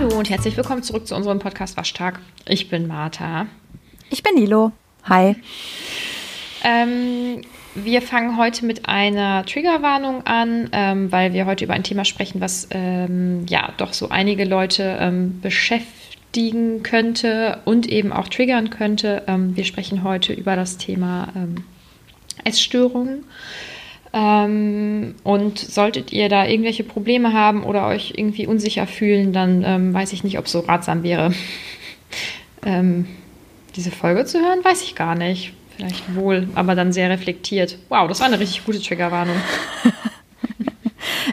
Hallo und herzlich willkommen zurück zu unserem Podcast Waschtag. Ich bin Martha. Ich bin Nilo. Hi. Ähm, wir fangen heute mit einer Triggerwarnung an, ähm, weil wir heute über ein Thema sprechen, was ähm, ja doch so einige Leute ähm, beschäftigen könnte und eben auch triggern könnte. Ähm, wir sprechen heute über das Thema ähm, Essstörungen. Ähm, und solltet ihr da irgendwelche Probleme haben oder euch irgendwie unsicher fühlen, dann ähm, weiß ich nicht, ob es so ratsam wäre, ähm, diese Folge zu hören. Weiß ich gar nicht. Vielleicht wohl, aber dann sehr reflektiert. Wow, das war eine richtig gute Triggerwarnung.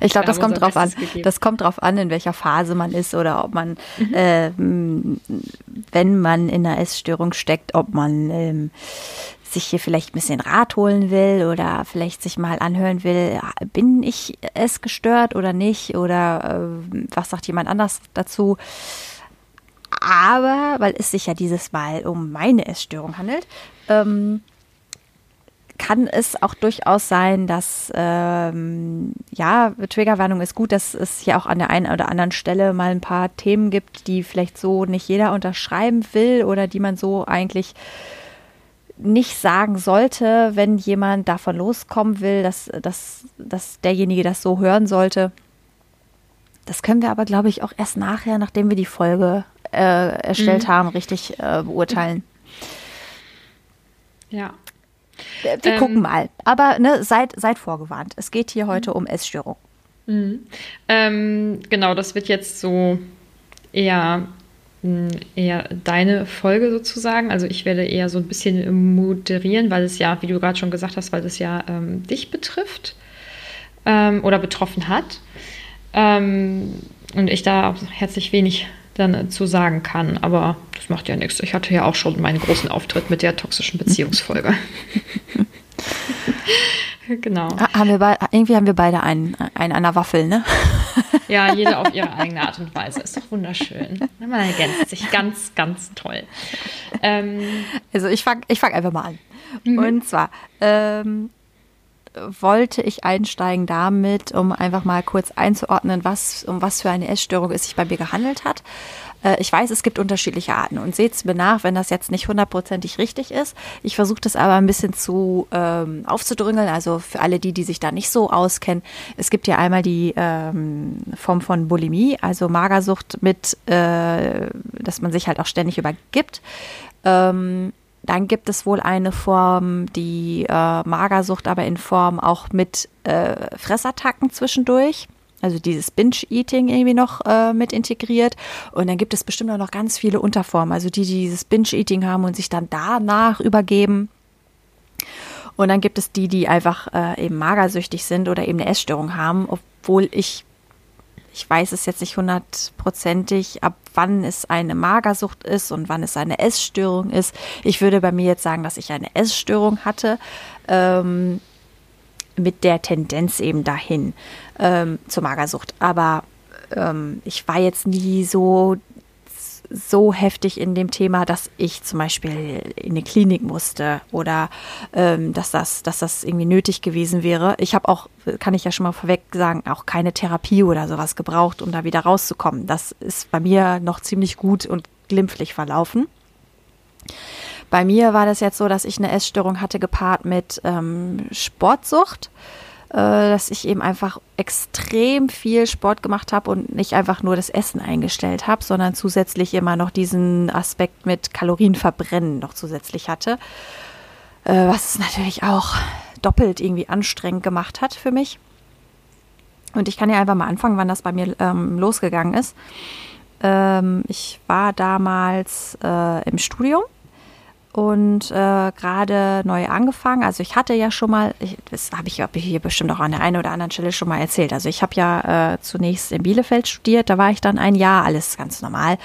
Ich glaube, das kommt drauf an. Gegeben. Das kommt drauf an, in welcher Phase man ist oder ob man, mhm. äh, wenn man in einer Essstörung steckt, ob man ähm, sich hier vielleicht ein bisschen Rat holen will oder vielleicht sich mal anhören will, bin ich es gestört oder nicht oder äh, was sagt jemand anders dazu. Aber, weil es sich ja dieses Mal um meine Essstörung handelt, ähm, kann es auch durchaus sein, dass, ähm, ja, Triggerwarnung ist gut, dass es hier auch an der einen oder anderen Stelle mal ein paar Themen gibt, die vielleicht so nicht jeder unterschreiben will oder die man so eigentlich nicht sagen sollte, wenn jemand davon loskommen will, dass, dass, dass derjenige das so hören sollte. Das können wir aber, glaube ich, auch erst nachher, nachdem wir die Folge äh, erstellt mhm. haben, richtig äh, beurteilen. Ja. Wir, wir ähm, gucken mal. Aber ne, seid, seid vorgewarnt. Es geht hier heute um Essstörung. Mhm. Ähm, genau, das wird jetzt so eher eher deine Folge sozusagen. Also ich werde eher so ein bisschen moderieren, weil es ja, wie du gerade schon gesagt hast, weil es ja ähm, dich betrifft ähm, oder betroffen hat. Ähm, und ich da herzlich wenig dann zu sagen kann. Aber das macht ja nichts. Ich hatte ja auch schon meinen großen Auftritt mit der toxischen Beziehungsfolge. genau. Haben wir irgendwie haben wir beide einen, einen an der Waffel, ne? Ja, jede auf ihre eigene Art und Weise. Ist doch wunderschön. Man ergänzt sich ganz, ganz toll. Ähm, also ich fange ich fang einfach mal an. Mhm. Und zwar ähm, wollte ich einsteigen damit, um einfach mal kurz einzuordnen, was, um was für eine Essstörung es sich bei mir gehandelt hat. Äh, ich weiß, es gibt unterschiedliche Arten und seht es mir nach, wenn das jetzt nicht hundertprozentig richtig ist. Ich versuche das aber ein bisschen zu ähm, aufzudrüngeln, also für alle die, die sich da nicht so auskennen. Es gibt ja einmal die ähm, Form von Bulimie, also Magersucht mit, äh, dass man sich halt auch ständig übergibt. Ähm, dann gibt es wohl eine Form, die äh, Magersucht, aber in Form auch mit äh, Fressattacken zwischendurch also dieses Binge-Eating irgendwie noch äh, mit integriert. Und dann gibt es bestimmt auch noch ganz viele Unterformen, also die, die dieses Binge-Eating haben und sich dann danach übergeben. Und dann gibt es die, die einfach äh, eben magersüchtig sind oder eben eine Essstörung haben, obwohl ich, ich weiß es jetzt nicht hundertprozentig, ab wann es eine Magersucht ist und wann es eine Essstörung ist. Ich würde bei mir jetzt sagen, dass ich eine Essstörung hatte. Ähm, mit der Tendenz eben dahin ähm, zur Magersucht. Aber ähm, ich war jetzt nie so so heftig in dem Thema, dass ich zum Beispiel in eine Klinik musste oder ähm, dass, das, dass das irgendwie nötig gewesen wäre. Ich habe auch, kann ich ja schon mal vorweg sagen, auch keine Therapie oder sowas gebraucht, um da wieder rauszukommen. Das ist bei mir noch ziemlich gut und glimpflich verlaufen. Bei mir war das jetzt so, dass ich eine Essstörung hatte, gepaart mit ähm, Sportsucht, äh, dass ich eben einfach extrem viel Sport gemacht habe und nicht einfach nur das Essen eingestellt habe, sondern zusätzlich immer noch diesen Aspekt mit Kalorienverbrennen noch zusätzlich hatte, äh, was es natürlich auch doppelt irgendwie anstrengend gemacht hat für mich. Und ich kann ja einfach mal anfangen, wann das bei mir ähm, losgegangen ist. Ähm, ich war damals äh, im Studium und äh, gerade neu angefangen. Also ich hatte ja schon mal, ich, das habe ich, hab ich hier bestimmt auch an der einen oder anderen Stelle schon mal erzählt. Also ich habe ja äh, zunächst in Bielefeld studiert, da war ich dann ein Jahr, alles ganz normal.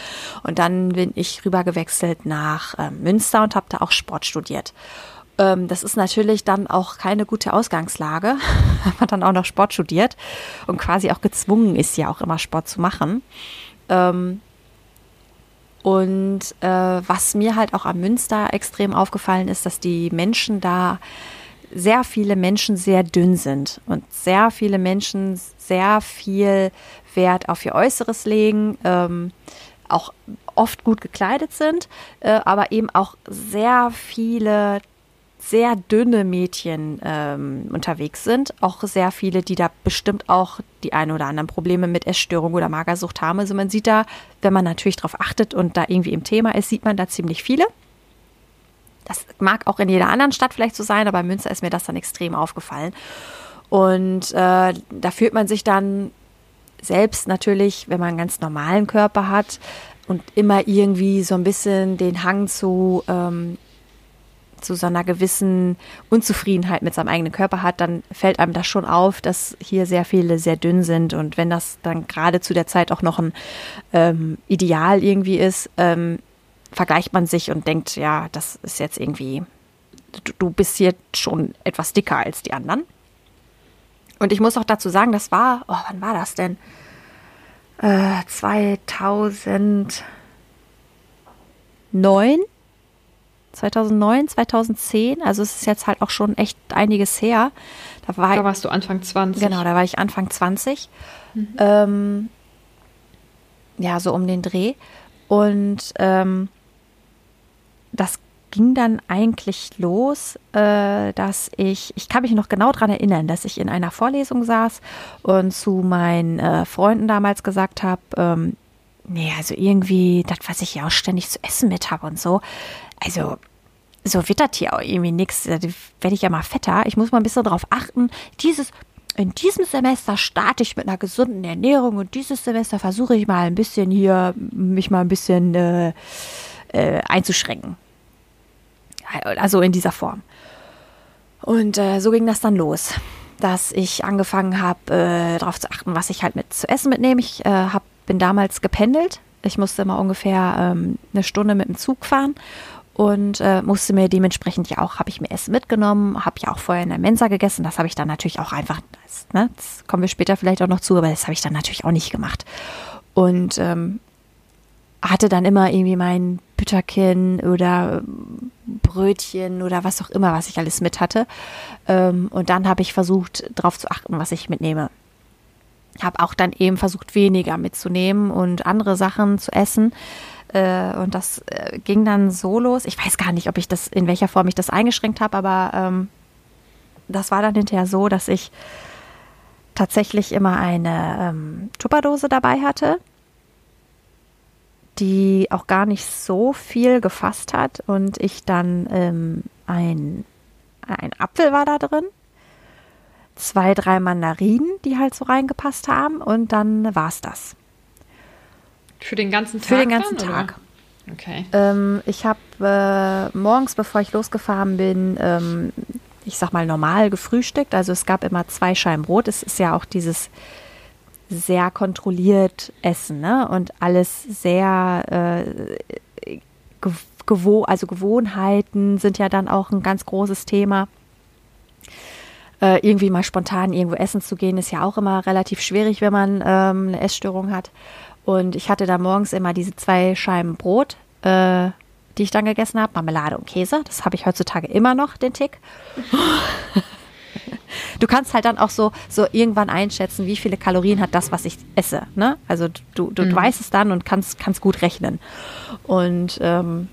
Und dann bin ich rüber gewechselt nach äh, Münster und habe da auch Sport studiert. Ähm, das ist natürlich dann auch keine gute Ausgangslage, wenn man dann auch noch Sport studiert und quasi auch gezwungen ist, ja auch immer Sport zu machen. Ähm, und äh, was mir halt auch am Münster extrem aufgefallen ist, dass die Menschen da sehr viele Menschen sehr dünn sind und sehr viele Menschen sehr viel Wert auf ihr Äußeres legen, ähm, auch oft gut gekleidet sind, äh, aber eben auch sehr viele sehr dünne Mädchen ähm, unterwegs sind. Auch sehr viele, die da bestimmt auch die ein oder anderen Probleme mit Essstörung oder Magersucht haben. Also man sieht da, wenn man natürlich darauf achtet und da irgendwie im Thema ist, sieht man da ziemlich viele. Das mag auch in jeder anderen Stadt vielleicht so sein, aber in Münster ist mir das dann extrem aufgefallen. Und äh, da fühlt man sich dann selbst natürlich, wenn man einen ganz normalen Körper hat und immer irgendwie so ein bisschen den Hang zu ähm, zu so einer gewissen Unzufriedenheit mit seinem eigenen Körper hat, dann fällt einem das schon auf, dass hier sehr viele sehr dünn sind. Und wenn das dann gerade zu der Zeit auch noch ein ähm, Ideal irgendwie ist, ähm, vergleicht man sich und denkt, ja, das ist jetzt irgendwie, du, du bist hier schon etwas dicker als die anderen. Und ich muss auch dazu sagen, das war, oh, wann war das denn? Äh, 2009 2009, 2010. Also es ist jetzt halt auch schon echt einiges her. Da, war da warst du Anfang 20. Genau, da war ich Anfang 20. Mhm. Ähm, ja, so um den Dreh. Und ähm, das ging dann eigentlich los, äh, dass ich, ich kann mich noch genau daran erinnern, dass ich in einer Vorlesung saß und zu meinen äh, Freunden damals gesagt habe, ähm, nee, also irgendwie, das, was ich ja auch ständig zu essen mit habe und so, also so das hier auch irgendwie nichts. Da werde ich ja mal fetter. Ich muss mal ein bisschen drauf achten. Dieses, in diesem Semester starte ich mit einer gesunden Ernährung und dieses Semester versuche ich mal ein bisschen hier, mich mal ein bisschen äh, äh, einzuschränken. Also in dieser Form. Und äh, so ging das dann los, dass ich angefangen habe, äh, darauf zu achten, was ich halt mit zu essen mitnehme. Ich äh, hab, bin damals gependelt. Ich musste immer ungefähr ähm, eine Stunde mit dem Zug fahren und äh, musste mir dementsprechend ja auch, habe ich mir Essen mitgenommen, habe ja auch vorher in der Mensa gegessen. Das habe ich dann natürlich auch einfach, das, ne, das kommen wir später vielleicht auch noch zu, aber das habe ich dann natürlich auch nicht gemacht. Und ähm, hatte dann immer irgendwie mein Bütterchen oder Brötchen oder was auch immer, was ich alles mit hatte. Ähm, und dann habe ich versucht, darauf zu achten, was ich mitnehme. Habe auch dann eben versucht, weniger mitzunehmen und andere Sachen zu essen. Äh, und das äh, ging dann so los. Ich weiß gar nicht, ob ich das, in welcher Form ich das eingeschränkt habe, aber ähm, das war dann hinterher so, dass ich tatsächlich immer eine ähm, Tupperdose dabei hatte, die auch gar nicht so viel gefasst hat und ich dann ähm, ein, ein Apfel war da drin, zwei, drei Mandarinen, die halt so reingepasst haben und dann war es das. Für den ganzen Tag? Für den ganzen dann, Tag. Oder? Okay. Ähm, ich habe äh, morgens, bevor ich losgefahren bin, ähm, ich sag mal normal gefrühstückt. Also es gab immer zwei Scheiben Brot. Es ist ja auch dieses sehr kontrolliert Essen, ne? Und alles sehr äh, gewoh also Gewohnheiten sind ja dann auch ein ganz großes Thema. Äh, irgendwie mal spontan irgendwo essen zu gehen, ist ja auch immer relativ schwierig, wenn man ähm, eine Essstörung hat. Und ich hatte da morgens immer diese zwei Scheiben Brot, äh, die ich dann gegessen habe, Marmelade und Käse. Das habe ich heutzutage immer noch, den Tick. du kannst halt dann auch so, so irgendwann einschätzen, wie viele Kalorien hat das, was ich esse. Ne? Also du, du, mhm. du weißt es dann und kannst, kannst gut rechnen. Und ähm,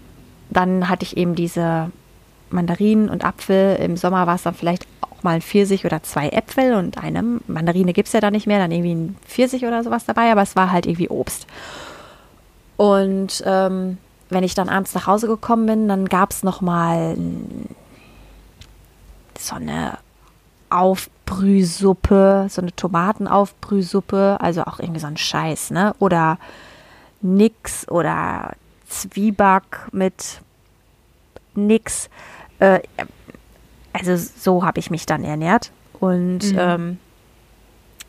dann hatte ich eben diese Mandarinen und Apfel. Im Sommer war es dann vielleicht mal ein Pfirsich oder zwei Äpfel und eine Mandarine gibt es ja da nicht mehr, dann irgendwie ein Pfirsich oder sowas dabei, aber es war halt irgendwie Obst. Und ähm, wenn ich dann abends nach Hause gekommen bin, dann gab es nochmal so eine Aufbrühsuppe, so eine Tomatenaufbrühsuppe, also auch irgendwie so ein Scheiß, ne? Oder nix oder Zwieback mit nix. Äh, also so habe ich mich dann ernährt. Und mhm. ähm,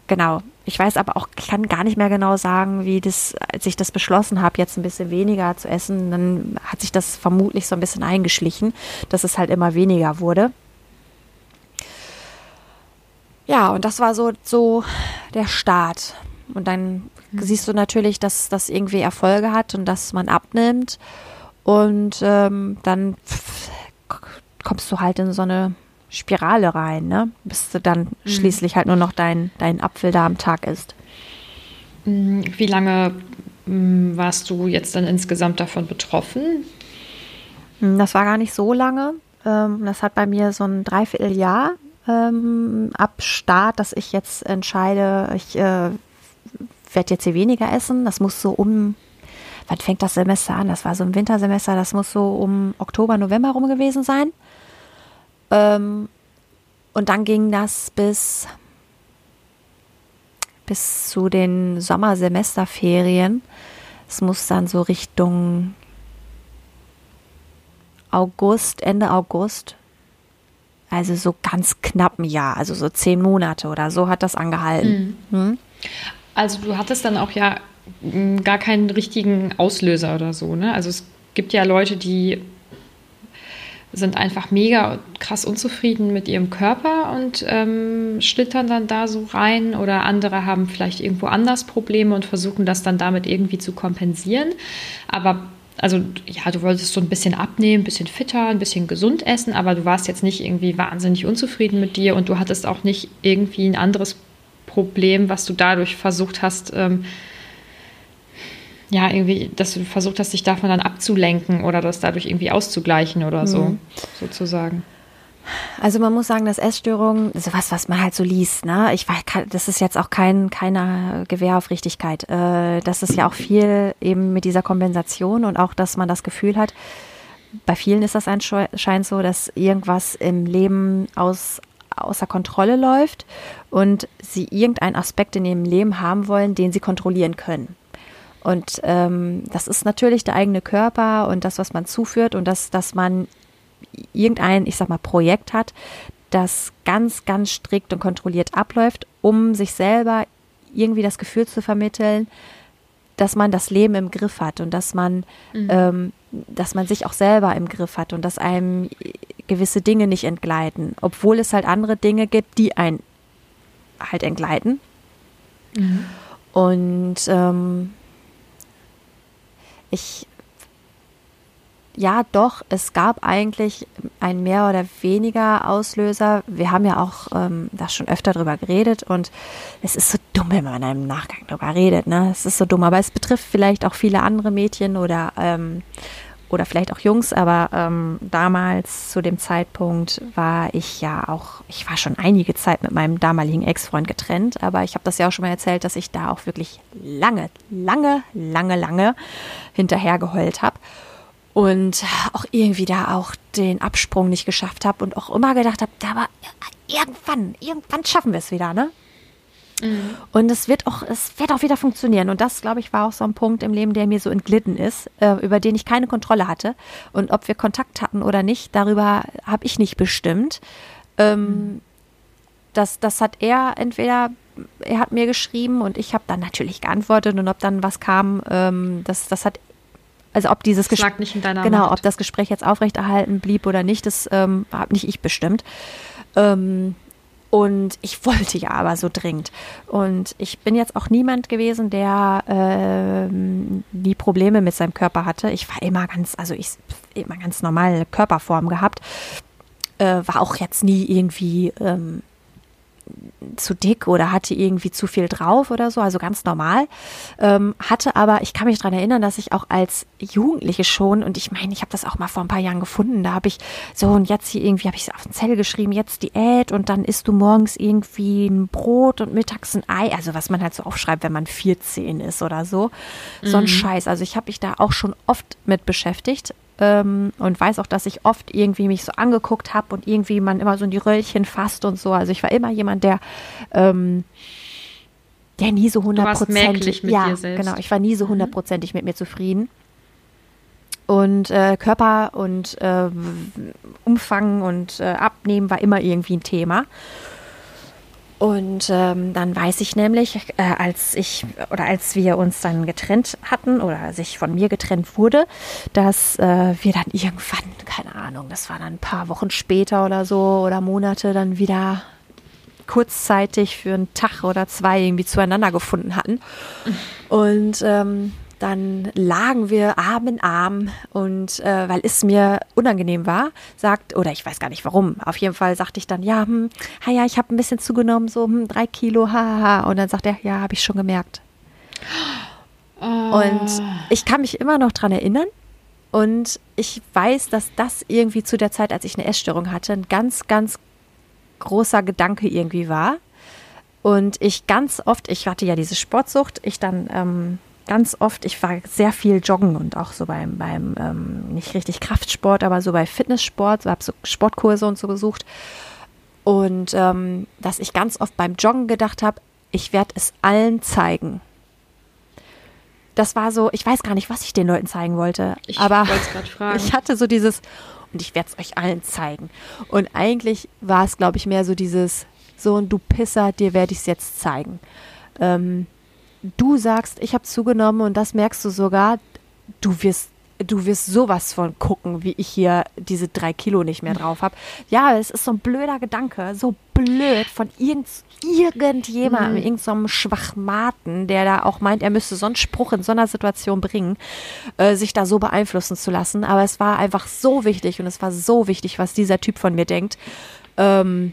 genau, ich weiß aber auch, ich kann gar nicht mehr genau sagen, wie das, als ich das beschlossen habe, jetzt ein bisschen weniger zu essen, dann hat sich das vermutlich so ein bisschen eingeschlichen, dass es halt immer weniger wurde. Ja, und das war so, so der Start. Und dann mhm. siehst du natürlich, dass das irgendwie Erfolge hat und dass man abnimmt. Und ähm, dann kommst du halt in so eine Spirale rein, ne? Bis du dann mhm. schließlich halt nur noch dein, dein Apfel da am Tag isst. Mm, wie lange mm, warst du jetzt dann insgesamt davon betroffen? Hm, das war gar nicht so lange. Ähm, das hat bei mir so ein Dreivierteljahr ähm, ab Start, dass ich jetzt entscheide, ich äh, werde jetzt hier weniger essen. Das muss so um, wann fängt das Semester an? Das war so ein Wintersemester, das muss so um Oktober, November rum gewesen sein. Ähm, und dann ging das bis, bis zu den Sommersemesterferien. Es muss dann so Richtung August, Ende August. Also so ganz knapp ein Jahr, also so zehn Monate oder so hat das angehalten. Mhm. Hm? Also du hattest dann auch ja gar keinen richtigen Auslöser oder so, ne? Also es gibt ja Leute, die sind einfach mega krass unzufrieden mit ihrem Körper und ähm, schlittern dann da so rein oder andere haben vielleicht irgendwo anders Probleme und versuchen das dann damit irgendwie zu kompensieren. Aber also ja, du wolltest so ein bisschen abnehmen, ein bisschen fitter, ein bisschen gesund essen, aber du warst jetzt nicht irgendwie wahnsinnig unzufrieden mit dir und du hattest auch nicht irgendwie ein anderes Problem, was du dadurch versucht hast, ähm, ja, irgendwie, dass du versucht hast, dich davon dann abzulenken oder das dadurch irgendwie auszugleichen oder so, mhm. sozusagen. Also man muss sagen, dass Essstörungen, sowas, was man halt so liest, ne? Ich weiß, das ist jetzt auch kein keiner Gewehr auf Richtigkeit. Äh, das ist ja auch viel eben mit dieser Kompensation und auch, dass man das Gefühl hat, bei vielen ist das anscheinend so, dass irgendwas im Leben aus außer Kontrolle läuft und sie irgendeinen Aspekt in ihrem Leben haben wollen, den sie kontrollieren können. Und ähm, das ist natürlich der eigene Körper und das, was man zuführt und das, dass man irgendein, ich sag mal, Projekt hat, das ganz, ganz strikt und kontrolliert abläuft, um sich selber irgendwie das Gefühl zu vermitteln, dass man das Leben im Griff hat und dass man, mhm. ähm, dass man sich auch selber im Griff hat und dass einem gewisse Dinge nicht entgleiten, obwohl es halt andere Dinge gibt, die einen halt entgleiten. Mhm. Und ähm, ich ja, doch, es gab eigentlich ein mehr oder weniger Auslöser. Wir haben ja auch ähm, da schon öfter drüber geredet und es ist so dumm, wenn man im Nachgang drüber redet. Ne? Es ist so dumm, aber es betrifft vielleicht auch viele andere Mädchen oder, ähm, oder vielleicht auch Jungs. Aber ähm, damals zu dem Zeitpunkt war ich ja auch, ich war schon einige Zeit mit meinem damaligen Ex-Freund getrennt, aber ich habe das ja auch schon mal erzählt, dass ich da auch wirklich lange, lange, lange, lange hinterher geheult habe und auch irgendwie da auch den Absprung nicht geschafft habe und auch immer gedacht habe, aber irgendwann, irgendwann schaffen wir es wieder, ne? Mhm. Und es wird auch, es wird auch wieder funktionieren. Und das, glaube ich, war auch so ein Punkt im Leben, der mir so entglitten ist, äh, über den ich keine Kontrolle hatte. Und ob wir Kontakt hatten oder nicht, darüber habe ich nicht bestimmt. Ähm, mhm. das, das hat er entweder er hat mir geschrieben und ich habe dann natürlich geantwortet und ob dann was kam, ähm, das, das hat also ob dieses Gespräch genau, Macht. ob das Gespräch jetzt aufrechterhalten blieb oder nicht, das ähm, habe nicht ich bestimmt. Ähm, und ich wollte ja aber so dringend. Und ich bin jetzt auch niemand gewesen, der ähm, die Probleme mit seinem Körper hatte. Ich war immer ganz, also ich immer ganz normale Körperform gehabt. Äh, war auch jetzt nie irgendwie ähm, zu dick oder hatte irgendwie zu viel drauf oder so, also ganz normal. Ähm, hatte aber, ich kann mich daran erinnern, dass ich auch als Jugendliche schon, und ich meine, ich habe das auch mal vor ein paar Jahren gefunden, da habe ich so und jetzt hier irgendwie, habe ich auf den Zettel geschrieben, jetzt Diät und dann isst du morgens irgendwie ein Brot und mittags ein Ei, also was man halt so aufschreibt, wenn man 14 ist oder so. So ein mhm. Scheiß. Also ich habe mich da auch schon oft mit beschäftigt ähm, und weiß auch, dass ich oft irgendwie mich so angeguckt habe und irgendwie man immer so in die Röllchen fasst und so. Also ich war immer jemand, der ähm, der nie so hundertprozentig mit ja, genau, ich war nie so mhm. hundertprozentig mit mir zufrieden. Und äh, Körper und äh, Umfang und äh, Abnehmen war immer irgendwie ein Thema. Und ähm, dann weiß ich nämlich, äh, als ich oder als wir uns dann getrennt hatten oder sich von mir getrennt wurde, dass äh, wir dann irgendwann, keine Ahnung, das war dann ein paar Wochen später oder so oder Monate dann wieder kurzzeitig für einen Tag oder zwei irgendwie zueinander gefunden hatten. Und ähm, dann lagen wir Arm in Arm und äh, weil es mir unangenehm war, sagt, oder ich weiß gar nicht warum, auf jeden Fall sagte ich dann, ja, hm, ja, ich habe ein bisschen zugenommen, so hm, drei Kilo, haha. Und dann sagt er, ja, habe ich schon gemerkt. Und ich kann mich immer noch dran erinnern. Und ich weiß, dass das irgendwie zu der Zeit, als ich eine Essstörung hatte, ein ganz, ganz großer Gedanke irgendwie war. Und ich ganz oft, ich hatte ja diese Sportsucht, ich dann ähm, ganz oft, ich war sehr viel joggen und auch so beim, beim ähm, nicht richtig Kraftsport, aber so bei Fitnesssport, so habe so Sportkurse und so besucht. Und ähm, dass ich ganz oft beim Joggen gedacht habe, ich werde es allen zeigen. Das war so, ich weiß gar nicht, was ich den Leuten zeigen wollte. Ich aber ich hatte so dieses, und ich werde es euch allen zeigen. Und eigentlich war es, glaube ich, mehr so dieses, so ein du Pisser, dir werde ich es jetzt zeigen. Ähm, du sagst, ich habe zugenommen und das merkst du sogar, du wirst du wirst sowas von gucken, wie ich hier diese drei Kilo nicht mehr drauf habe. Ja, es ist so ein blöder Gedanke, so blöd von irgend, irgendjemandem, mhm. irgendeinem so Schwachmaten, der da auch meint, er müsste so einen Spruch in so einer Situation bringen, äh, sich da so beeinflussen zu lassen. Aber es war einfach so wichtig und es war so wichtig, was dieser Typ von mir denkt. Ähm,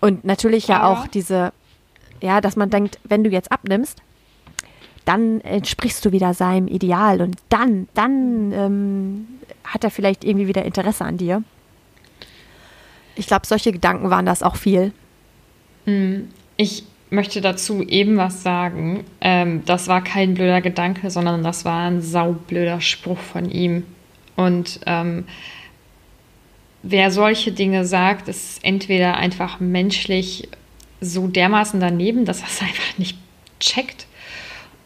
und natürlich ja, ja auch diese, ja, dass man denkt, wenn du jetzt abnimmst, dann entsprichst du wieder seinem Ideal und dann, dann ähm, hat er vielleicht irgendwie wieder Interesse an dir. Ich glaube, solche Gedanken waren das auch viel. Hm, ich möchte dazu eben was sagen. Ähm, das war kein blöder Gedanke, sondern das war ein saublöder Spruch von ihm. Und ähm, wer solche Dinge sagt, ist entweder einfach menschlich so dermaßen daneben, dass er es einfach nicht checkt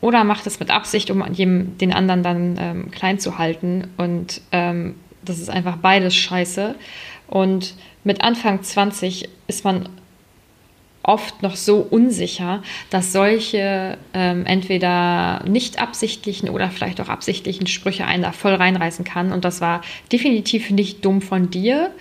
oder macht es mit Absicht, um den anderen dann ähm, klein zu halten. Und ähm, das ist einfach beides scheiße. Und mit Anfang 20 ist man oft noch so unsicher, dass solche ähm, entweder nicht absichtlichen oder vielleicht auch absichtlichen Sprüche einen da voll reinreißen kann. Und das war definitiv nicht dumm von dir.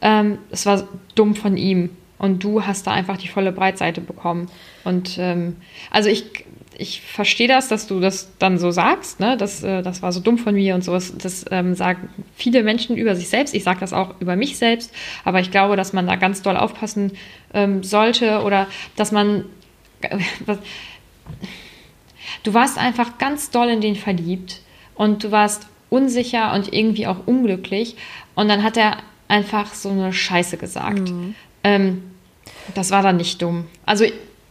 Ähm, es war dumm von ihm. Und du hast da einfach die volle Breitseite bekommen. Und ähm, also ich ich verstehe das, dass du das dann so sagst, ne? das, äh, das war so dumm von mir und sowas. Das ähm, sagen viele Menschen über sich selbst. Ich sage das auch über mich selbst, aber ich glaube, dass man da ganz doll aufpassen ähm, sollte oder dass man. Äh, du warst einfach ganz doll in den verliebt und du warst unsicher und irgendwie auch unglücklich und dann hat er einfach so eine Scheiße gesagt. Mhm. Ähm, das war dann nicht dumm. Also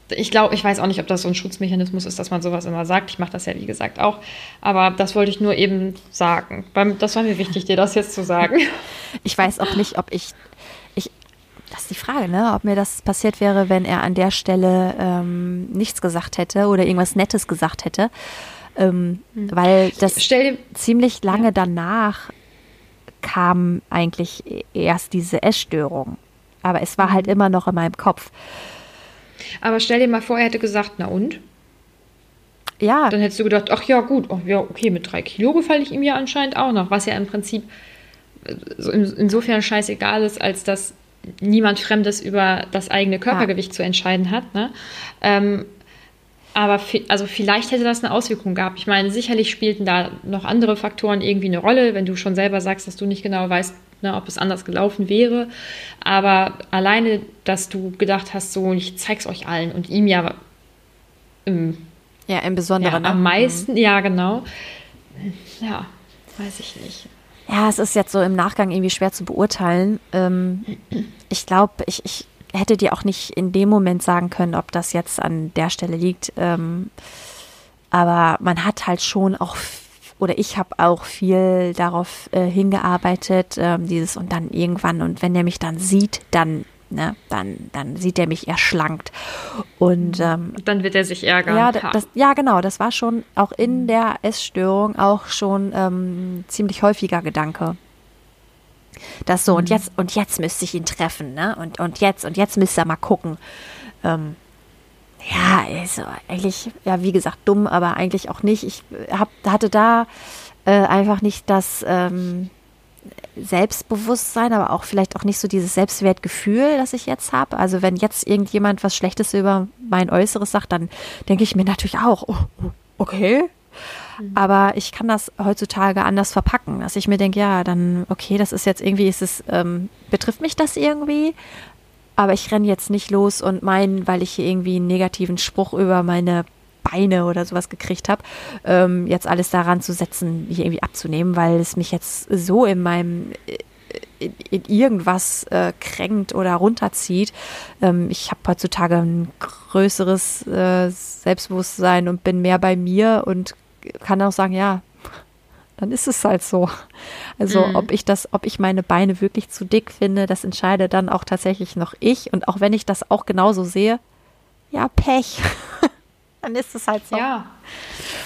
ich glaube, ich weiß auch nicht, ob das so ein Schutzmechanismus ist, dass man sowas immer sagt. Ich mache das ja, wie gesagt, auch. Aber das wollte ich nur eben sagen. Das war mir wichtig, dir das jetzt zu sagen. Ich weiß auch nicht, ob ich. ich das ist die Frage, ne? Ob mir das passiert wäre, wenn er an der Stelle ähm, nichts gesagt hätte oder irgendwas Nettes gesagt hätte. Ähm, hm. Weil das dir, ziemlich lange ja. danach kam eigentlich erst diese Essstörung. Aber es war halt mhm. immer noch in meinem Kopf. Aber stell dir mal vor, er hätte gesagt, na und? Ja. Dann hättest du gedacht, ach ja, gut, oh, ja, okay, mit drei Kilo gefalle ich ihm ja anscheinend auch noch, was ja im Prinzip äh, insofern scheißegal ist, als dass niemand Fremdes über das eigene Körpergewicht ja. zu entscheiden hat. Ne? Ähm, aber also vielleicht hätte das eine Auswirkung gehabt. Ich meine, sicherlich spielten da noch andere Faktoren irgendwie eine Rolle, wenn du schon selber sagst, dass du nicht genau weißt, ne, ob es anders gelaufen wäre. Aber alleine, dass du gedacht hast, so, ich zeig's euch allen und ihm ja im, ja, im Besonderen ja, am ne? meisten, mhm. ja, genau. Ja, weiß ich nicht. Ja, es ist jetzt so im Nachgang irgendwie schwer zu beurteilen. Ähm, ich glaube, ich, ich hätte dir auch nicht in dem Moment sagen können, ob das jetzt an der Stelle liegt. Ähm, aber man hat halt schon auch oder ich habe auch viel darauf äh, hingearbeitet, ähm, dieses und dann irgendwann und wenn er mich dann sieht, dann Ne, dann, dann sieht er mich erschlankt. Und ähm, dann wird er sich ärgern. Ja, das, ja, genau. Das war schon auch in mhm. der Essstörung auch schon ähm, ziemlich häufiger Gedanke. Das so, mhm. und jetzt, und jetzt müsste ich ihn treffen, ne? Und, und jetzt, und jetzt müsste er mal gucken. Ähm, ja, also eigentlich, ja, wie gesagt, dumm, aber eigentlich auch nicht. Ich hab, hatte da äh, einfach nicht das ähm, Selbstbewusstsein, aber auch vielleicht auch nicht so dieses Selbstwertgefühl, das ich jetzt habe. Also wenn jetzt irgendjemand was Schlechtes über mein Äußeres sagt, dann denke ich mir natürlich auch, oh, oh okay. Mhm. Aber ich kann das heutzutage anders verpacken, dass ich mir denke, ja, dann, okay, das ist jetzt irgendwie, ist es, ähm, betrifft mich das irgendwie? Aber ich renne jetzt nicht los und meinen, weil ich hier irgendwie einen negativen Spruch über meine Beine oder sowas gekriegt habe, ähm, jetzt alles daran zu setzen, hier irgendwie abzunehmen, weil es mich jetzt so in meinem äh, in, in irgendwas äh, kränkt oder runterzieht. Ähm, ich habe heutzutage ein größeres äh, Selbstbewusstsein und bin mehr bei mir und kann auch sagen, ja, dann ist es halt so. Also mhm. ob ich das, ob ich meine Beine wirklich zu dick finde, das entscheide dann auch tatsächlich noch ich. Und auch wenn ich das auch genauso sehe, ja, Pech. dann ist es halt so. Ja,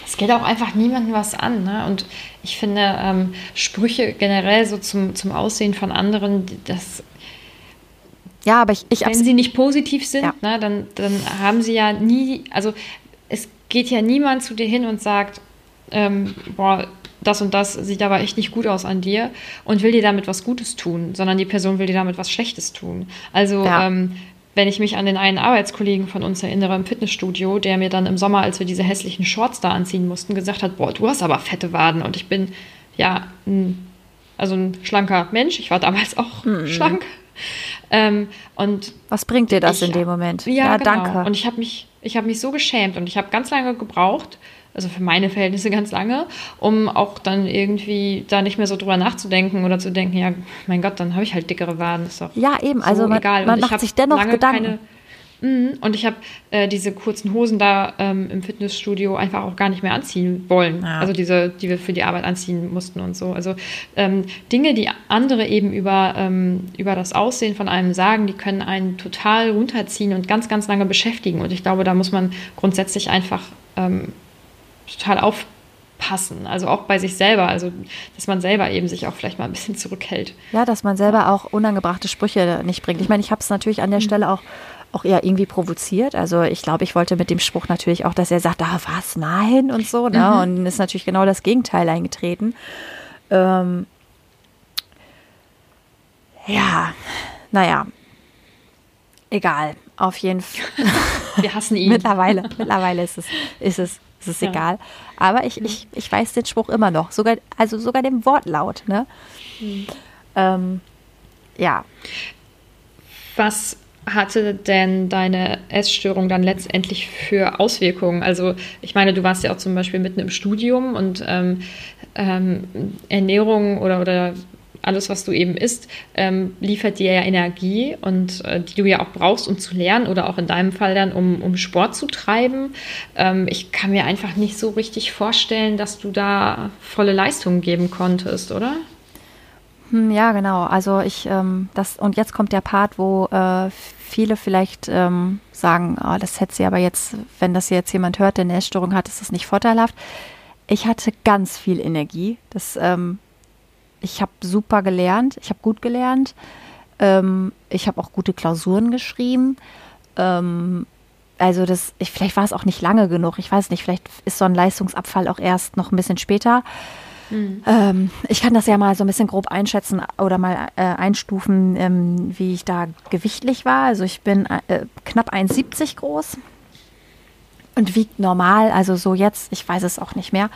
es geht auch einfach niemandem was an. Ne? Und ich finde ähm, Sprüche generell so zum, zum Aussehen von anderen, das ja, aber ich, ich wenn sie nicht positiv sind, ja. ne, dann, dann haben sie ja nie, also es geht ja niemand zu dir hin und sagt, ähm, boah, das und das sieht aber echt nicht gut aus an dir und will dir damit was Gutes tun, sondern die Person will dir damit was Schlechtes tun. Also ja. ähm, wenn ich mich an den einen Arbeitskollegen von uns erinnere im Fitnessstudio, der mir dann im Sommer, als wir diese hässlichen Shorts da anziehen mussten, gesagt hat, boah, du hast aber fette Waden und ich bin ja ein, also ein schlanker Mensch. Ich war damals auch mhm. schlank. Ähm, und was bringt dir das ich, in dem Moment? Ja, ja genau. danke. Und ich habe mich, ich habe mich so geschämt und ich habe ganz lange gebraucht, also für meine Verhältnisse ganz lange, um auch dann irgendwie da nicht mehr so drüber nachzudenken oder zu denken, ja, mein Gott, dann habe ich halt dickere Waden. Ist doch ja, eben, so also man, egal. man macht sich dennoch Gedanken. Keine, Mhm. Und ich habe äh, diese kurzen Hosen da ähm, im Fitnessstudio einfach auch gar nicht mehr anziehen wollen. Ja. Also diese, die wir für die Arbeit anziehen mussten und so. Also ähm, Dinge, die andere eben über, ähm, über das Aussehen von einem sagen, die können einen total runterziehen und ganz, ganz lange beschäftigen. Und ich glaube, da muss man grundsätzlich einfach ähm, total aufpassen. Also auch bei sich selber, also dass man selber eben sich auch vielleicht mal ein bisschen zurückhält. Ja, dass man selber auch unangebrachte Sprüche nicht bringt. Ich meine, ich habe es natürlich an der mhm. Stelle auch auch eher irgendwie provoziert. Also ich glaube, ich wollte mit dem Spruch natürlich auch, dass er sagt, ah, was, nein und so. Ne? Mhm. Und ist natürlich genau das Gegenteil eingetreten. Ähm, ja, naja, egal. Auf jeden Fall. Wir hassen ihn. mittlerweile, mittlerweile ist es, ist es, ist es ja. egal. Aber ich, ich, ich weiß den Spruch immer noch. Sogar, also sogar dem Wortlaut. Ne? Mhm. Ähm, ja. Was hatte denn deine Essstörung dann letztendlich für Auswirkungen? Also ich meine, du warst ja auch zum Beispiel mitten im Studium und ähm, ähm, Ernährung oder, oder alles, was du eben isst, ähm, liefert dir ja Energie und äh, die du ja auch brauchst, um zu lernen oder auch in deinem Fall dann, um, um Sport zu treiben. Ähm, ich kann mir einfach nicht so richtig vorstellen, dass du da volle Leistungen geben konntest, oder? Hm, ja, genau. Also ich, ähm, das, und jetzt kommt der Part, wo äh, viele vielleicht ähm, sagen, oh, das hätte sie aber jetzt, wenn das jetzt jemand hört, der eine Essstörung hat, ist das nicht vorteilhaft. Ich hatte ganz viel Energie. Das, ähm, ich habe super gelernt, ich habe gut gelernt. Ähm, ich habe auch gute Klausuren geschrieben. Ähm, also das, ich, vielleicht war es auch nicht lange genug. Ich weiß nicht, vielleicht ist so ein Leistungsabfall auch erst noch ein bisschen später. Mhm. Ähm, ich kann das ja mal so ein bisschen grob einschätzen oder mal äh, einstufen, ähm, wie ich da gewichtlich war. Also ich bin äh, knapp 1,70 groß und wiegt normal, also so jetzt, ich weiß es auch nicht mehr,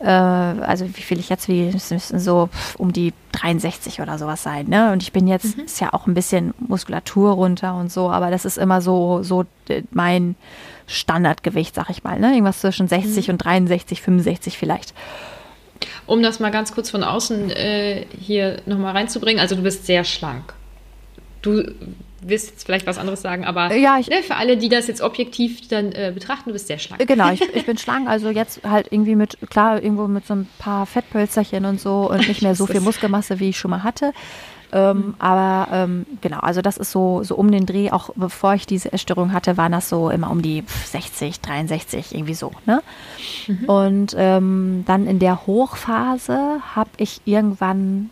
äh, also wie viel ich jetzt wiege, es müssen so um die 63 oder sowas sein. Ne? Und ich bin jetzt, mhm. ist ja auch ein bisschen Muskulatur runter und so, aber das ist immer so, so mein Standardgewicht, sag ich mal. Ne? Irgendwas zwischen 60 mhm. und 63, 65 vielleicht. Um das mal ganz kurz von außen äh, hier nochmal reinzubringen, also du bist sehr schlank. Du wirst jetzt vielleicht was anderes sagen, aber ja, ich, ne, für alle, die das jetzt objektiv dann äh, betrachten, du bist sehr schlank. Genau, ich, ich, bin schlank, also jetzt halt irgendwie mit, klar, irgendwo mit so ein paar Fettpölzerchen und so und nicht mehr so viel Muskelmasse, wie ich schon mal hatte. Ähm, mhm. Aber ähm, genau, also das ist so, so um den Dreh, auch bevor ich diese Essstörung hatte, waren das so immer um die 60, 63, irgendwie so. Ne? Mhm. Und ähm, dann in der Hochphase habe ich irgendwann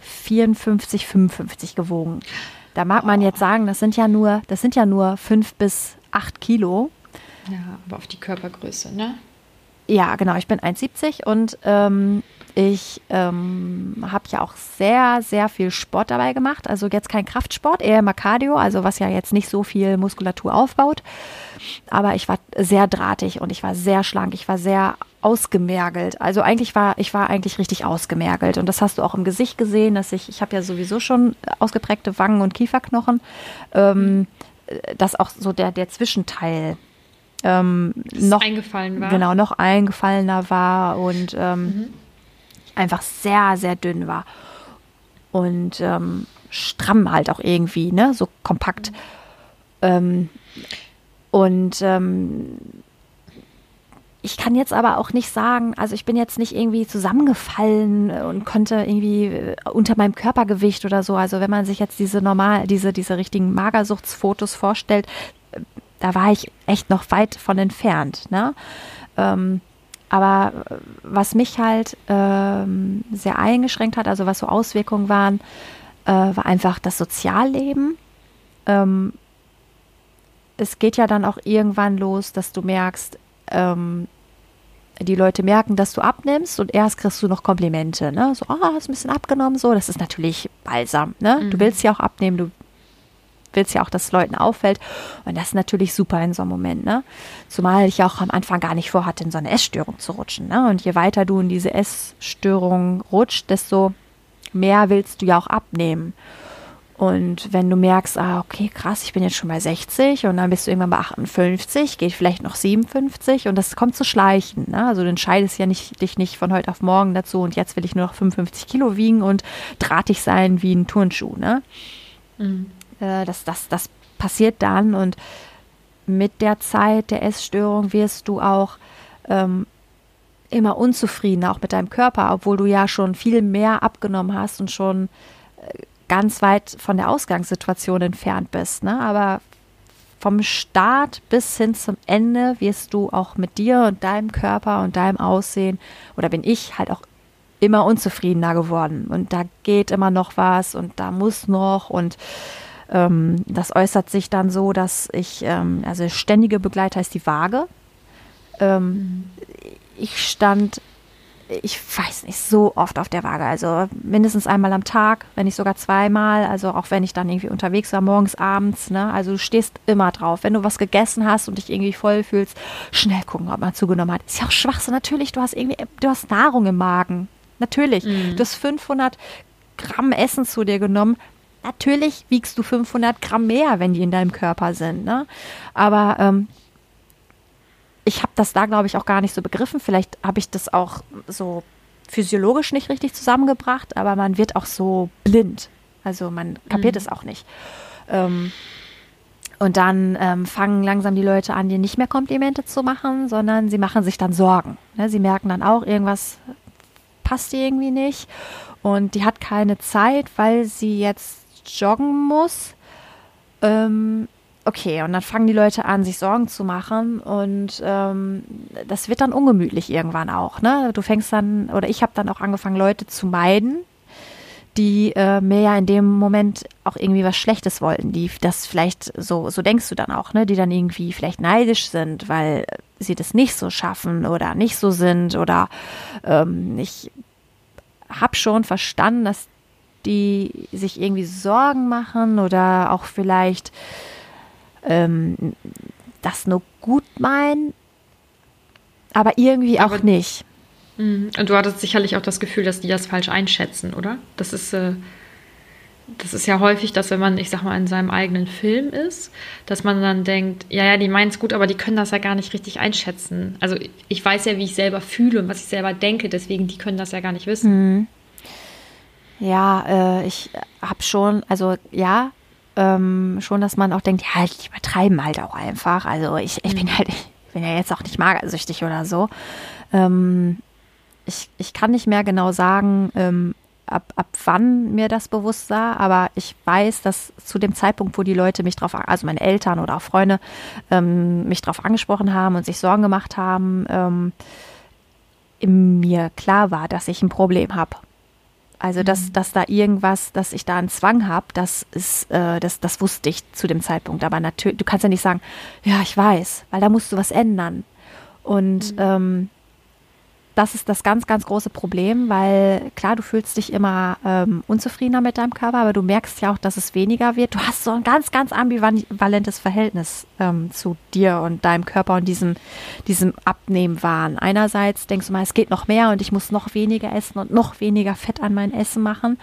54, 55 gewogen. Da mag man jetzt sagen, das sind ja nur, das sind ja nur fünf bis acht Kilo. Ja, aber auf die Körpergröße, ne? Ja, genau, ich bin 1,70 und ähm, ich ähm, habe ja auch sehr, sehr viel Sport dabei gemacht. Also jetzt kein Kraftsport, eher immer Cardio, also was ja jetzt nicht so viel Muskulatur aufbaut. Aber ich war sehr drahtig und ich war sehr schlank, ich war sehr ausgemergelt. Also eigentlich war ich war eigentlich richtig ausgemergelt und das hast du auch im Gesicht gesehen, dass ich ich habe ja sowieso schon ausgeprägte Wangen und Kieferknochen, ähm, dass auch so der der Zwischenteil ähm, noch eingefallen war. Genau, noch eingefallener war und ähm, mhm. einfach sehr, sehr dünn war. Und ähm, stramm halt auch irgendwie, ne? So kompakt. Mhm. Ähm, und ähm, ich kann jetzt aber auch nicht sagen, also ich bin jetzt nicht irgendwie zusammengefallen und konnte irgendwie äh, unter meinem Körpergewicht oder so. Also wenn man sich jetzt diese normal, diese, diese richtigen Magersuchtsfotos vorstellt, da war ich echt noch weit von entfernt. Ne? Ähm, aber was mich halt ähm, sehr eingeschränkt hat, also was so Auswirkungen waren, äh, war einfach das Sozialleben. Ähm, es geht ja dann auch irgendwann los, dass du merkst, ähm, die Leute merken, dass du abnimmst und erst kriegst du noch Komplimente, ne? So, oh, hast ein bisschen abgenommen, so. Das ist natürlich balsam, ne? Mhm. Du willst ja auch abnehmen, du willst ja auch, dass es Leuten auffällt. Und das ist natürlich super in so einem Moment, ne? Zumal ich auch am Anfang gar nicht vorhatte, in so eine Essstörung zu rutschen, ne? Und je weiter du in diese Essstörung rutscht, desto mehr willst du ja auch abnehmen. Und wenn du merkst, ah, okay, krass, ich bin jetzt schon bei 60 und dann bist du irgendwann bei 58, geht vielleicht noch 57 und das kommt zu schleichen. Ne? Also du entscheidest ja nicht, dich nicht von heute auf morgen dazu und jetzt will ich nur noch 55 Kilo wiegen und drahtig sein wie ein Turnschuh. Ne? Mhm. Äh, das, das, das passiert dann und mit der Zeit der Essstörung wirst du auch ähm, immer unzufriedener, auch mit deinem Körper, obwohl du ja schon viel mehr abgenommen hast und schon äh, ganz weit von der Ausgangssituation entfernt bist. Ne? Aber vom Start bis hin zum Ende wirst du auch mit dir und deinem Körper und deinem Aussehen oder bin ich halt auch immer unzufriedener geworden. Und da geht immer noch was und da muss noch und ähm, das äußert sich dann so, dass ich, ähm, also ständige Begleiter ist die Waage. Ähm. Ich stand, ich weiß nicht, so oft auf der Waage. Also mindestens einmal am Tag, wenn nicht sogar zweimal. Also auch wenn ich dann irgendwie unterwegs war, morgens, abends. Ne? Also du stehst immer drauf. Wenn du was gegessen hast und dich irgendwie voll fühlst, schnell gucken, ob man zugenommen hat. Ist ja auch Schwachsinn. Natürlich, du hast irgendwie, du hast Nahrung im Magen. Natürlich. Mhm. Du hast 500 Gramm Essen zu dir genommen. Natürlich wiegst du 500 Gramm mehr, wenn die in deinem Körper sind. Ne? Aber ähm, ich habe das da, glaube ich, auch gar nicht so begriffen. Vielleicht habe ich das auch so physiologisch nicht richtig zusammengebracht, aber man wird auch so blind. Also man kapiert mhm. es auch nicht. Ähm, und dann ähm, fangen langsam die Leute an, dir nicht mehr Komplimente zu machen, sondern sie machen sich dann Sorgen. Ne? Sie merken dann auch, irgendwas passt dir irgendwie nicht. Und die hat keine Zeit, weil sie jetzt joggen muss. Ähm, okay, und dann fangen die Leute an, sich Sorgen zu machen und ähm, das wird dann ungemütlich irgendwann auch. Ne? Du fängst dann, oder ich habe dann auch angefangen, Leute zu meiden, die äh, mir ja in dem Moment auch irgendwie was Schlechtes wollten, die das vielleicht, so, so denkst du dann auch, ne, die dann irgendwie vielleicht neidisch sind, weil sie das nicht so schaffen oder nicht so sind oder ähm, ich habe schon verstanden, dass die sich irgendwie Sorgen machen oder auch vielleicht ähm, das nur gut meinen, aber irgendwie aber, auch nicht. Mhm. Und du hattest sicherlich auch das Gefühl, dass die das falsch einschätzen, oder? Das ist, äh, das ist ja häufig, dass wenn man, ich sag mal, in seinem eigenen Film ist, dass man dann denkt, ja, ja, die meinen es gut, aber die können das ja gar nicht richtig einschätzen. Also ich weiß ja, wie ich selber fühle und was ich selber denke, deswegen die können das ja gar nicht wissen. Mhm. Ja, äh, ich habe schon, also ja, ähm, schon, dass man auch denkt, ja, die übertreiben halt auch einfach. Also ich, ich bin mhm. halt, ich bin ja jetzt auch nicht magersüchtig oder so. Ähm, ich, ich kann nicht mehr genau sagen, ähm, ab, ab wann mir das bewusst war, aber ich weiß, dass zu dem Zeitpunkt, wo die Leute mich drauf, also meine Eltern oder auch Freunde, ähm, mich drauf angesprochen haben und sich Sorgen gemacht haben, ähm, mir klar war, dass ich ein Problem habe. Also, dass, mhm. dass da irgendwas, dass ich da einen Zwang habe, das ist, äh, das, das wusste ich zu dem Zeitpunkt. Aber natürlich, du kannst ja nicht sagen, ja, ich weiß, weil da musst du was ändern. Und mhm. ähm, das ist das ganz, ganz große Problem, weil klar, du fühlst dich immer ähm, unzufriedener mit deinem Körper, aber du merkst ja auch, dass es weniger wird. Du hast so ein ganz, ganz ambivalentes Verhältnis ähm, zu dir und deinem Körper und diesem, diesem Abnehmwahn. Einerseits denkst du mal, es geht noch mehr und ich muss noch weniger essen und noch weniger Fett an mein Essen machen.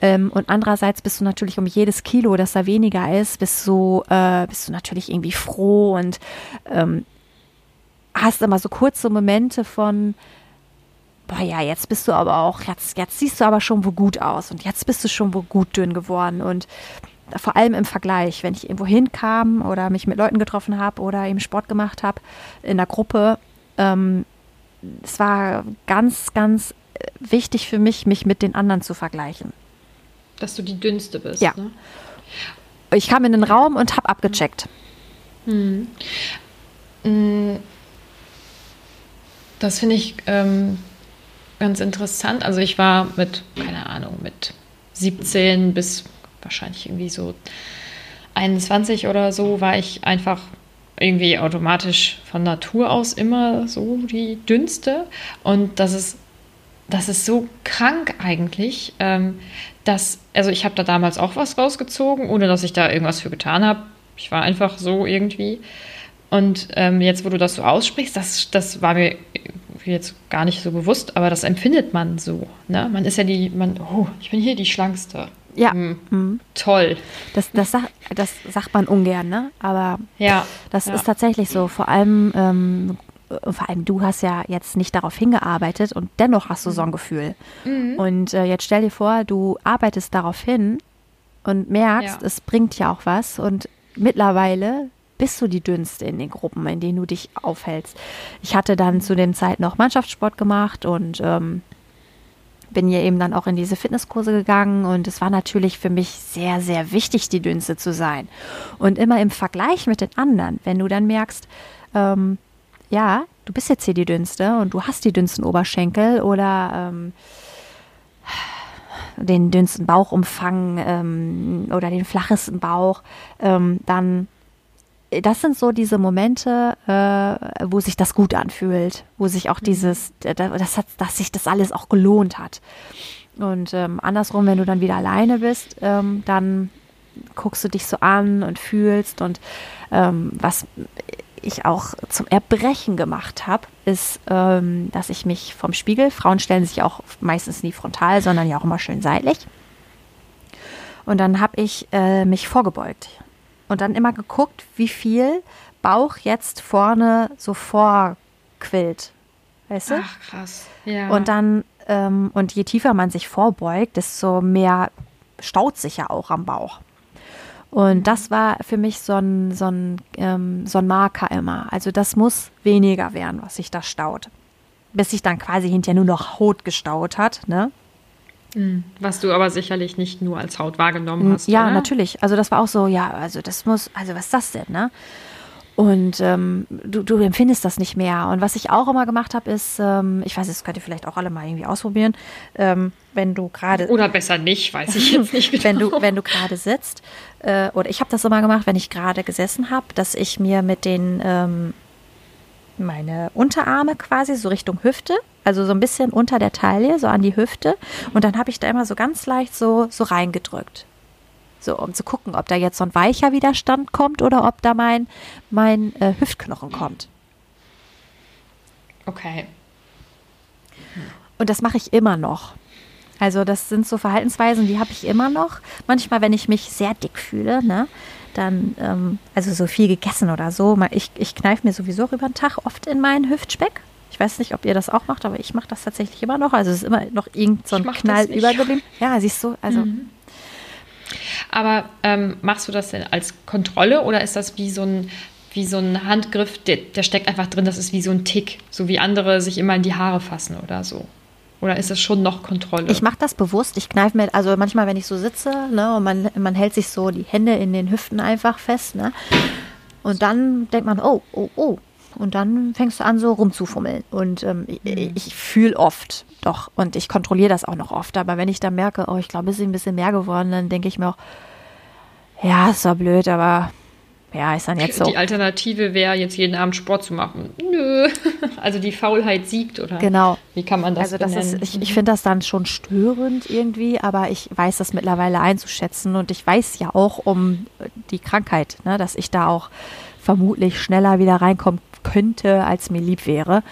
Ähm, und andererseits bist du natürlich um jedes Kilo, das da weniger ist, bist du, äh, bist du natürlich irgendwie froh und ähm, hast immer so kurze Momente von, boah ja, jetzt bist du aber auch, jetzt, jetzt siehst du aber schon wo gut aus und jetzt bist du schon wo gut dünn geworden und vor allem im Vergleich, wenn ich irgendwo hinkam oder mich mit Leuten getroffen habe oder eben Sport gemacht habe in der Gruppe, ähm, es war ganz, ganz wichtig für mich, mich mit den anderen zu vergleichen. Dass du die dünnste bist. Ja. Ne? Ich kam in den Raum und habe abgecheckt. Hm. Das finde ich ähm, ganz interessant. Also ich war mit, keine Ahnung, mit 17 bis wahrscheinlich irgendwie so 21 oder so, war ich einfach irgendwie automatisch von Natur aus immer so die dünnste. Und das ist, das ist so krank eigentlich, ähm, dass, also ich habe da damals auch was rausgezogen, ohne dass ich da irgendwas für getan habe. Ich war einfach so irgendwie. Und ähm, jetzt, wo du das so aussprichst, das, das war mir jetzt gar nicht so bewusst, aber das empfindet man so. Ne? Man ist ja die, man, oh, ich bin hier die Schlankste. Ja. Mhm. Mhm. Toll. Das, das, sag, das sagt man ungern, ne? Aber ja, das ja. ist tatsächlich so. Vor allem, ähm, vor allem du hast ja jetzt nicht darauf hingearbeitet und dennoch hast du so ein Gefühl. Mhm. Und äh, jetzt stell dir vor, du arbeitest darauf hin und merkst, ja. es bringt ja auch was und mittlerweile bist du die dünnste in den Gruppen, in denen du dich aufhältst. Ich hatte dann zu den Zeiten noch Mannschaftssport gemacht und ähm, bin ja eben dann auch in diese Fitnesskurse gegangen und es war natürlich für mich sehr, sehr wichtig, die dünnste zu sein. Und immer im Vergleich mit den anderen, wenn du dann merkst, ähm, ja, du bist jetzt hier die dünnste und du hast die dünnsten Oberschenkel oder ähm, den dünnsten Bauchumfang ähm, oder den flachesten Bauch, ähm, dann das sind so diese Momente, äh, wo sich das gut anfühlt, wo sich auch mhm. dieses, das hat, dass sich das alles auch gelohnt hat. Und ähm, andersrum, wenn du dann wieder alleine bist, ähm, dann guckst du dich so an und fühlst und ähm, was ich auch zum Erbrechen gemacht habe, ist, ähm, dass ich mich vom Spiegel, Frauen stellen sich auch meistens nie frontal, sondern ja auch immer schön seitlich. Und dann habe ich äh, mich vorgebeugt und dann immer geguckt, wie viel Bauch jetzt vorne so vorquillt. Weißt du? Ach, krass. Ja. Und dann, ähm, und je tiefer man sich vorbeugt, desto mehr staut sich ja auch am Bauch. Und mhm. das war für mich so ein, so, ein, ähm, so ein Marker immer. Also das muss weniger werden, was sich da staut. Bis sich dann quasi hinterher nur noch Haut gestaut hat, ne? Mhm. Was du aber sicherlich nicht nur als Haut wahrgenommen hast. Ja, oder? natürlich. Also das war auch so, ja, also das muss, also was ist das denn, ne? Und ähm, du, du empfindest das nicht mehr. Und was ich auch immer gemacht habe, ist, ähm, ich weiß, das könnt ihr vielleicht auch alle mal irgendwie ausprobieren, ähm, wenn du gerade. Oder besser nicht, weiß ich jetzt nicht genau. wenn du, wenn du gerade sitzt, äh, oder ich habe das immer gemacht, wenn ich gerade gesessen habe, dass ich mir mit den ähm, meine Unterarme quasi so Richtung Hüfte also so ein bisschen unter der Taille, so an die Hüfte. Und dann habe ich da immer so ganz leicht so, so reingedrückt. So, um zu gucken, ob da jetzt so ein weicher Widerstand kommt oder ob da mein, mein äh, Hüftknochen kommt. Okay. Und das mache ich immer noch. Also das sind so Verhaltensweisen, die habe ich immer noch. Manchmal, wenn ich mich sehr dick fühle, ne, dann, ähm, also so viel gegessen oder so, ich, ich kneife mir sowieso über den Tag oft in meinen Hüftspeck. Ich weiß nicht, ob ihr das auch macht, aber ich mache das tatsächlich immer noch. Also es ist immer noch irgend so ein Knall übergeblieben. Ja, siehst du, also. Mhm. Aber ähm, machst du das denn als Kontrolle oder ist das wie so ein, wie so ein Handgriff, der, der steckt einfach drin, das ist wie so ein Tick, so wie andere sich immer in die Haare fassen oder so? Oder ist das schon noch Kontrolle? Ich mache das bewusst. Ich kneife mir, also manchmal, wenn ich so sitze, ne, und man, man hält sich so die Hände in den Hüften einfach fest, ne? Und dann denkt man, oh, oh, oh, und dann fängst du an, so rumzufummeln. Und ähm, mhm. ich, ich fühle oft doch und ich kontrolliere das auch noch oft. Aber wenn ich dann merke, oh, ich glaube, es ist ein bisschen mehr geworden, dann denke ich mir auch, ja, ist doch blöd, aber Ja, ist dann jetzt so. Die Alternative wäre, jetzt jeden Abend Sport zu machen. Nö. Also die Faulheit siegt, oder? Genau. Wie kann man das Also das ist, ich, ich finde das dann schon störend irgendwie, aber ich weiß das mittlerweile einzuschätzen und ich weiß ja auch um die Krankheit, ne, dass ich da auch vermutlich schneller wieder reinkommen könnte, als mir lieb wäre.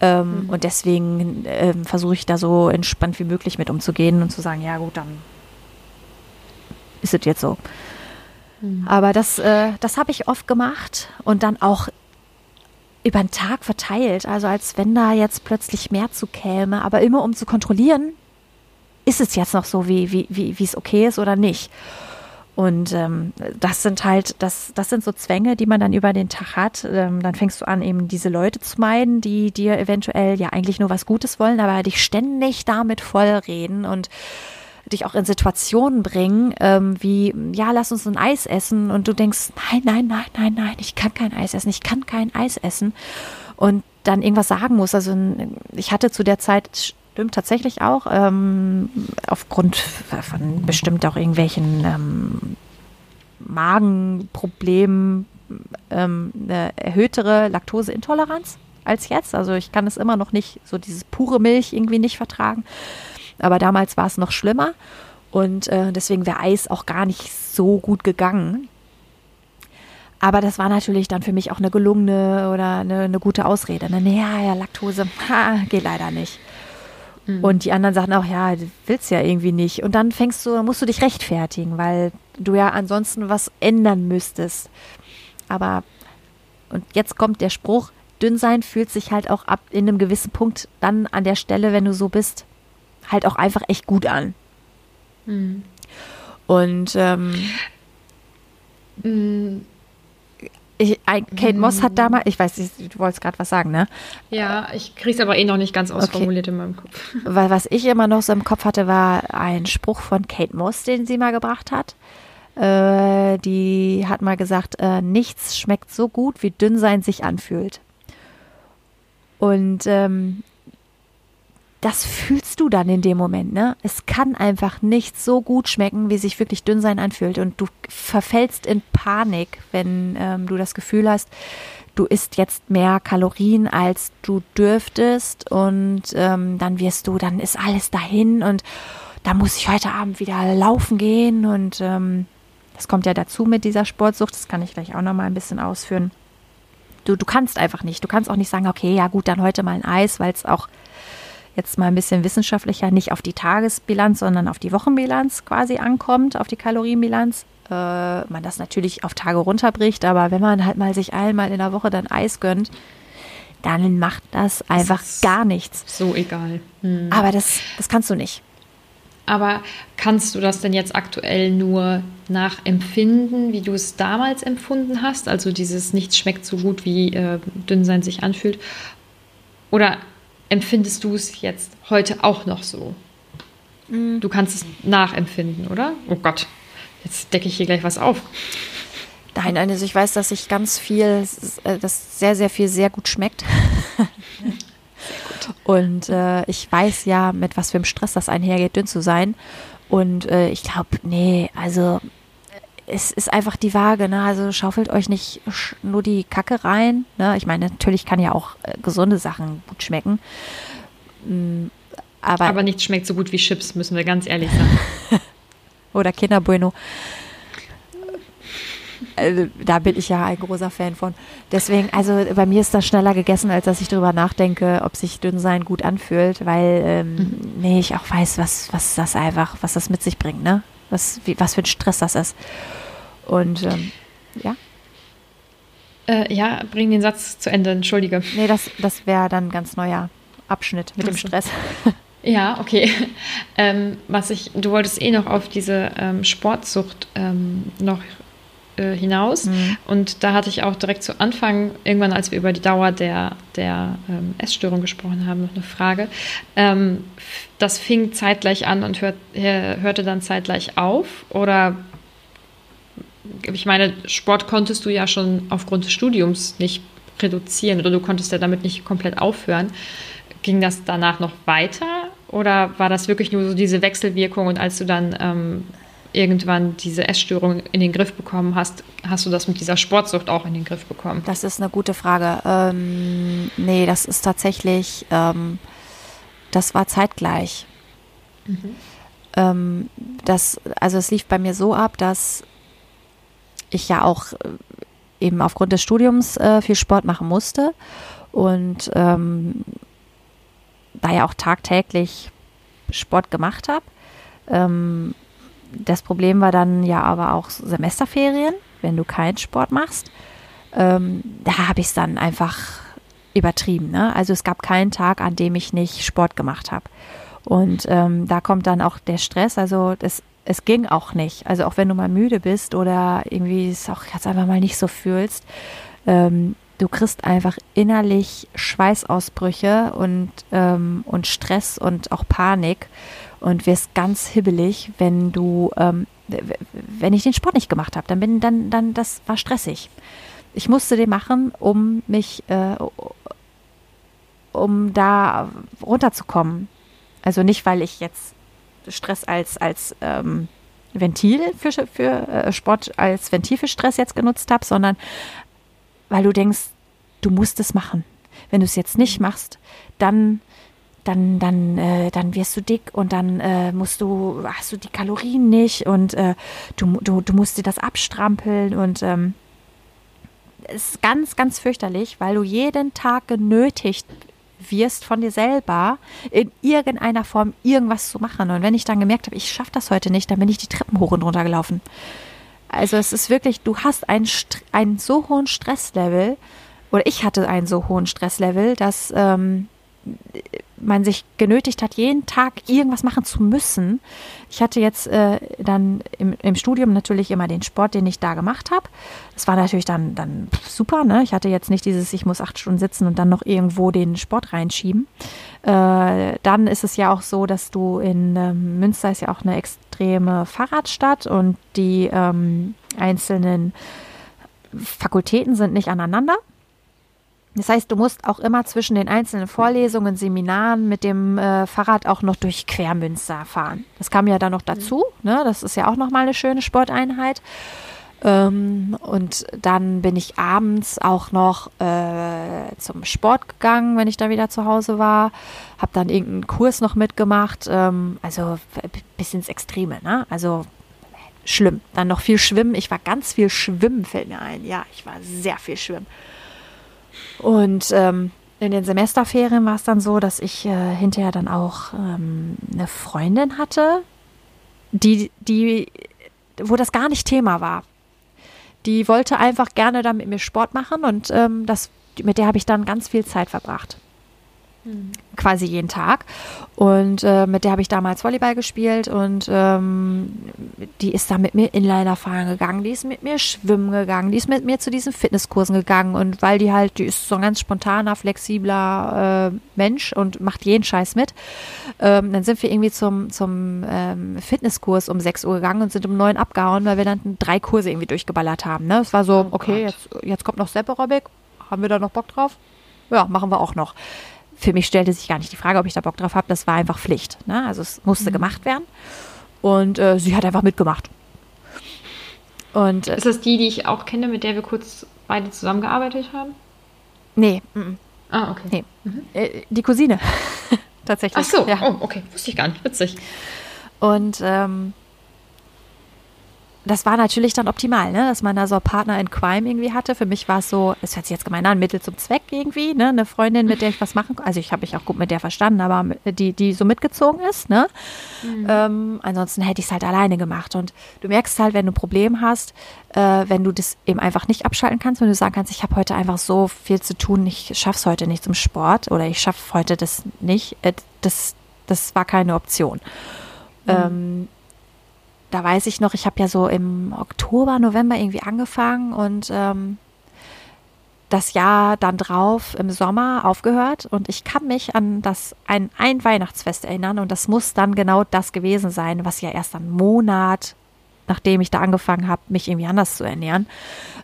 Ähm, mhm. Und deswegen ähm, versuche ich da so entspannt wie möglich mit umzugehen und zu sagen, ja gut, dann ist es jetzt so. Mhm. Aber das, äh, das habe ich oft gemacht und dann auch über den Tag verteilt. Also als wenn da jetzt plötzlich mehr zu käme, aber immer um zu kontrollieren, ist es jetzt noch so, wie, wie, wie, es okay ist oder nicht. Und ähm, das sind halt, das, das sind so Zwänge, die man dann über den Tag hat. Ähm, dann fängst du an, eben diese Leute zu meiden, die dir eventuell ja eigentlich nur was Gutes wollen, aber dich ständig damit vollreden und dich auch in Situationen bringen, ähm, wie, ja, lass uns ein Eis essen und du denkst, nein, nein, nein, nein, nein, ich kann kein Eis essen, ich kann kein Eis essen und dann irgendwas sagen muss. Also ich hatte zu der Zeit, stimmt tatsächlich auch, ähm, aufgrund von bestimmt auch irgendwelchen ähm, Magenproblemen ähm, eine erhöhtere Laktoseintoleranz als jetzt. Also ich kann es immer noch nicht, so dieses pure Milch irgendwie nicht vertragen. Aber damals war es noch schlimmer und äh, deswegen wäre Eis auch gar nicht so gut gegangen. Aber das war natürlich dann für mich auch eine gelungene oder eine, eine gute Ausrede. Ne? Ja, ja, Laktose, ha, geht leider nicht. Mhm. Und die anderen sagten auch, ja, du willst ja irgendwie nicht. Und dann fängst du, musst du dich rechtfertigen, weil du ja ansonsten was ändern müsstest. Aber, und jetzt kommt der Spruch, dünn sein fühlt sich halt auch ab in einem gewissen Punkt dann an der Stelle, wenn du so bist, halt auch einfach echt gut an. Mhm. Und ähm, mhm. ich, Kate Moss hat damals, ich weiß, du wolltest gerade was sagen, ne? Ja, ich kriege es aber eh noch nicht ganz ausformuliert okay. in meinem Kopf. Weil was ich immer noch so im Kopf hatte, war ein Spruch von Kate Moss, den sie mal gebracht hat. Äh, die hat mal gesagt, äh, nichts schmeckt so gut, wie dünn sein sich anfühlt. Und ähm, das fühlst du dann in dem Moment, ne? Es kann einfach nicht so gut schmecken, wie sich wirklich dünn sein anfühlt. Und du verfällst in Panik, wenn ähm, du das Gefühl hast, du isst jetzt mehr Kalorien, als du dürftest. Und ähm, dann wirst du, dann ist alles dahin und da muss ich heute Abend wieder laufen gehen. Und ähm, das kommt ja dazu mit dieser Sportsucht. Das kann ich gleich auch nochmal ein bisschen ausführen. Du, du kannst einfach nicht. Du kannst auch nicht sagen, okay, ja gut, dann heute mal ein Eis, weil es auch jetzt mal ein bisschen wissenschaftlicher nicht auf die Tagesbilanz, sondern auf die Wochenbilanz quasi ankommt, auf die Kalorienbilanz. Äh, man das natürlich auf Tage runterbricht, aber wenn man halt mal sich einmal in der Woche dann Eis gönnt, dann macht das einfach das gar nichts. So egal. Hm. Aber das, das kannst du nicht. Aber kannst du das denn jetzt aktuell nur nachempfinden, wie du es damals empfunden hast? Also dieses Nichts schmeckt so gut, wie äh, dünn sein sich anfühlt. Oder empfindest du es jetzt heute auch noch so? Mhm. Du kannst es nachempfinden, oder? Oh Gott, jetzt decke ich hier gleich was auf. Nein, also ich weiß, dass ich ganz viel, äh, dass sehr, sehr viel sehr gut schmeckt. Und äh, ich weiß ja, mit was für einem Stress das einhergeht, dünn zu sein. Und äh, ich glaube, nee, also es ist einfach die Waage, ne? Also schaufelt euch nicht nur die Kacke rein. Ne? Ich meine, natürlich kann ja auch äh, gesunde Sachen gut schmecken. Mm, aber, aber nichts schmeckt so gut wie Chips, müssen wir ganz ehrlich sagen. Oder Kinderbueno. Also, da bin ich ja ein großer Fan von. Deswegen, also bei mir ist das schneller gegessen, als dass ich darüber nachdenke, ob sich dünn sein gut anfühlt, weil ähm, mhm. nee, ich auch weiß, was, was das einfach, was das mit sich bringt, ne? Was, wie, was für ein Stress das ist. Und ähm, ja. Äh, ja, bring den Satz zu Ende, entschuldige. Nee, das, das wäre dann ein ganz neuer Abschnitt mit dem Stress. Ja, okay. Ähm, was ich, du wolltest eh noch auf diese ähm, Sportsucht ähm, noch äh, hinaus. Mhm. Und da hatte ich auch direkt zu Anfang, irgendwann, als wir über die Dauer der, der ähm, Essstörung gesprochen haben, noch eine Frage. Ähm, das fing zeitgleich an und hört, hörte dann zeitgleich auf? Oder ich meine, Sport konntest du ja schon aufgrund des Studiums nicht reduzieren oder du konntest ja damit nicht komplett aufhören. Ging das danach noch weiter oder war das wirklich nur so diese Wechselwirkung und als du dann ähm, irgendwann diese Essstörung in den Griff bekommen hast, hast du das mit dieser Sportsucht auch in den Griff bekommen? Das ist eine gute Frage. Ähm, nee, das ist tatsächlich, ähm, das war zeitgleich. Mhm. Ähm, das, also es lief bei mir so ab, dass ich ja auch äh, eben aufgrund des Studiums äh, viel Sport machen musste und ähm, da ja auch tagtäglich Sport gemacht habe. Ähm, das Problem war dann ja aber auch Semesterferien, wenn du keinen Sport machst. Ähm, da habe ich es dann einfach übertrieben. Ne? Also es gab keinen Tag, an dem ich nicht Sport gemacht habe. Und ähm, da kommt dann auch der Stress. Also das, es ging auch nicht. Also auch wenn du mal müde bist oder irgendwie es auch jetzt einfach mal nicht so fühlst, ähm, du kriegst einfach innerlich Schweißausbrüche und, ähm, und Stress und auch Panik und wirst ganz hibbelig, wenn du, ähm, wenn ich den Sport nicht gemacht habe, dann bin dann, dann, das war stressig. Ich musste den machen, um mich, äh, um da runterzukommen. Also nicht, weil ich jetzt Stress als, als ähm, Ventil für, für äh, Sport, als Ventil für Stress jetzt genutzt habe, sondern weil du denkst, du musst es machen. Wenn du es jetzt nicht machst, dann dann, dann, äh, dann wirst du dick und dann äh, musst du, hast du die Kalorien nicht und äh, du, du, du musst dir das abstrampeln und ähm, es ist ganz, ganz fürchterlich, weil du jeden Tag genötigt wirst von dir selber in irgendeiner Form irgendwas zu machen. Und wenn ich dann gemerkt habe, ich schaffe das heute nicht, dann bin ich die Treppen hoch und runter gelaufen. Also es ist wirklich, du hast einen, einen so hohen Stresslevel, oder ich hatte einen so hohen Stresslevel, dass ähm, man sich genötigt hat, jeden Tag irgendwas machen zu müssen. Ich hatte jetzt äh, dann im, im, Studium natürlich immer den Sport, den ich da gemacht habe. Das war natürlich dann, dann super. Ne? Ich hatte jetzt nicht dieses, ich muss acht Stunden sitzen und dann noch irgendwo den Sport reinschieben. Äh, dann ist es ja auch so, dass du in ähm, Münster ist ja auch eine extreme Fahrradstadt und die ähm, einzelnen Fakultäten sind nicht aneinander. Das heißt, du musst auch immer zwischen den einzelnen Vorlesungen, Seminaren mit dem äh, Fahrrad auch noch durch Quermünster fahren. Das kam ja dann noch dazu. Ne? Das ist ja auch nochmal eine schöne Sporteinheit. Ähm, und dann bin ich abends auch noch äh, zum Sport gegangen, wenn ich da wieder zu Hause war. Habe dann irgendeinen Kurs noch mitgemacht. Ähm, also bis ins Extreme. Ne? Also schlimm. Dann noch viel Schwimmen. Ich war ganz viel Schwimmen, fällt mir ein. Ja, ich war sehr viel Schwimmen. Und ähm, in den Semesterferien war es dann so, dass ich äh, hinterher dann auch ähm, eine Freundin hatte, die, die, wo das gar nicht Thema war. Die wollte einfach gerne dann mit mir Sport machen und ähm, das, mit der habe ich dann ganz viel Zeit verbracht. Mhm. Quasi jeden Tag. Und äh, mit der habe ich damals Volleyball gespielt und ähm, die ist da mit mir Inliner fahren gegangen, die ist mit mir schwimmen gegangen, die ist mit mir zu diesen Fitnesskursen gegangen und weil die halt, die ist so ein ganz spontaner, flexibler äh, Mensch und macht jeden Scheiß mit. Ähm, dann sind wir irgendwie zum, zum ähm, Fitnesskurs um 6 Uhr gegangen und sind um 9 abgehauen, weil wir dann drei Kurse irgendwie durchgeballert haben. Ne? Es war so, oh okay, jetzt, jetzt kommt noch Step Aerobic, haben wir da noch Bock drauf? Ja, machen wir auch noch für mich stellte sich gar nicht die Frage, ob ich da Bock drauf habe. Das war einfach Pflicht. Ne? Also es musste mhm. gemacht werden. Und äh, sie hat einfach mitgemacht. Und, äh, ist das die, die ich auch kenne, mit der wir kurz beide zusammengearbeitet haben? Nee. M Ah, okay. Nee. Mhm. Äh, die Cousine. Tatsächlich. Ach so, ja. oh, okay. Wusste ich gar nicht. Witzig. Und ähm, das war natürlich dann optimal, ne? dass man da so Partner in Crime irgendwie hatte. Für mich war es so, es hört sich jetzt gemein an, Mittel zum Zweck irgendwie, ne? Eine Freundin, mit der ich was machen konnte. Also ich habe mich auch gut mit der verstanden, aber die, die so mitgezogen ist, ne? Mhm. Ähm, ansonsten hätte ich es halt alleine gemacht. Und du merkst halt, wenn du ein Problem hast, äh, wenn du das eben einfach nicht abschalten kannst, wenn du sagen kannst, ich habe heute einfach so viel zu tun, ich schaff's heute nicht zum Sport oder ich schaffe heute das nicht, äh, das, das war keine Option. Mhm. Ähm, da weiß ich noch, ich habe ja so im Oktober, November irgendwie angefangen und ähm, das Jahr dann drauf im Sommer aufgehört und ich kann mich an das ein, ein Weihnachtsfest erinnern und das muss dann genau das gewesen sein, was ja erst einen Monat, nachdem ich da angefangen habe, mich irgendwie anders zu ernähren,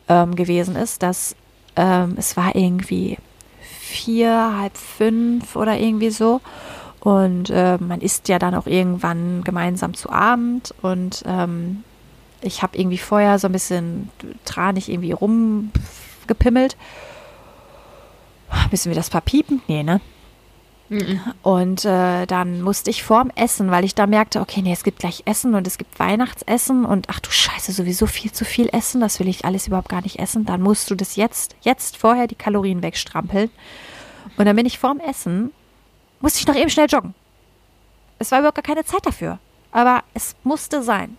ähm, gewesen ist, dass ähm, es war irgendwie vier, halb fünf oder irgendwie so Und äh, man isst ja dann auch irgendwann gemeinsam zu Abend. Und ähm, ich habe irgendwie vorher so ein bisschen tranig irgendwie rumgepimmelt. Müssen wir das verpiepen? Nee, ne? Und äh, dann musste ich vorm Essen, weil ich da merkte, okay, nee, es gibt gleich Essen und es gibt Weihnachtsessen und ach du Scheiße, sowieso viel zu viel essen, das will ich alles überhaupt gar nicht essen. Dann musst du das jetzt, jetzt vorher die Kalorien wegstrampeln. Und dann bin ich vorm Essen, musste ich noch eben schnell joggen. Es war überhaupt gar keine Zeit dafür. Aber es musste sein.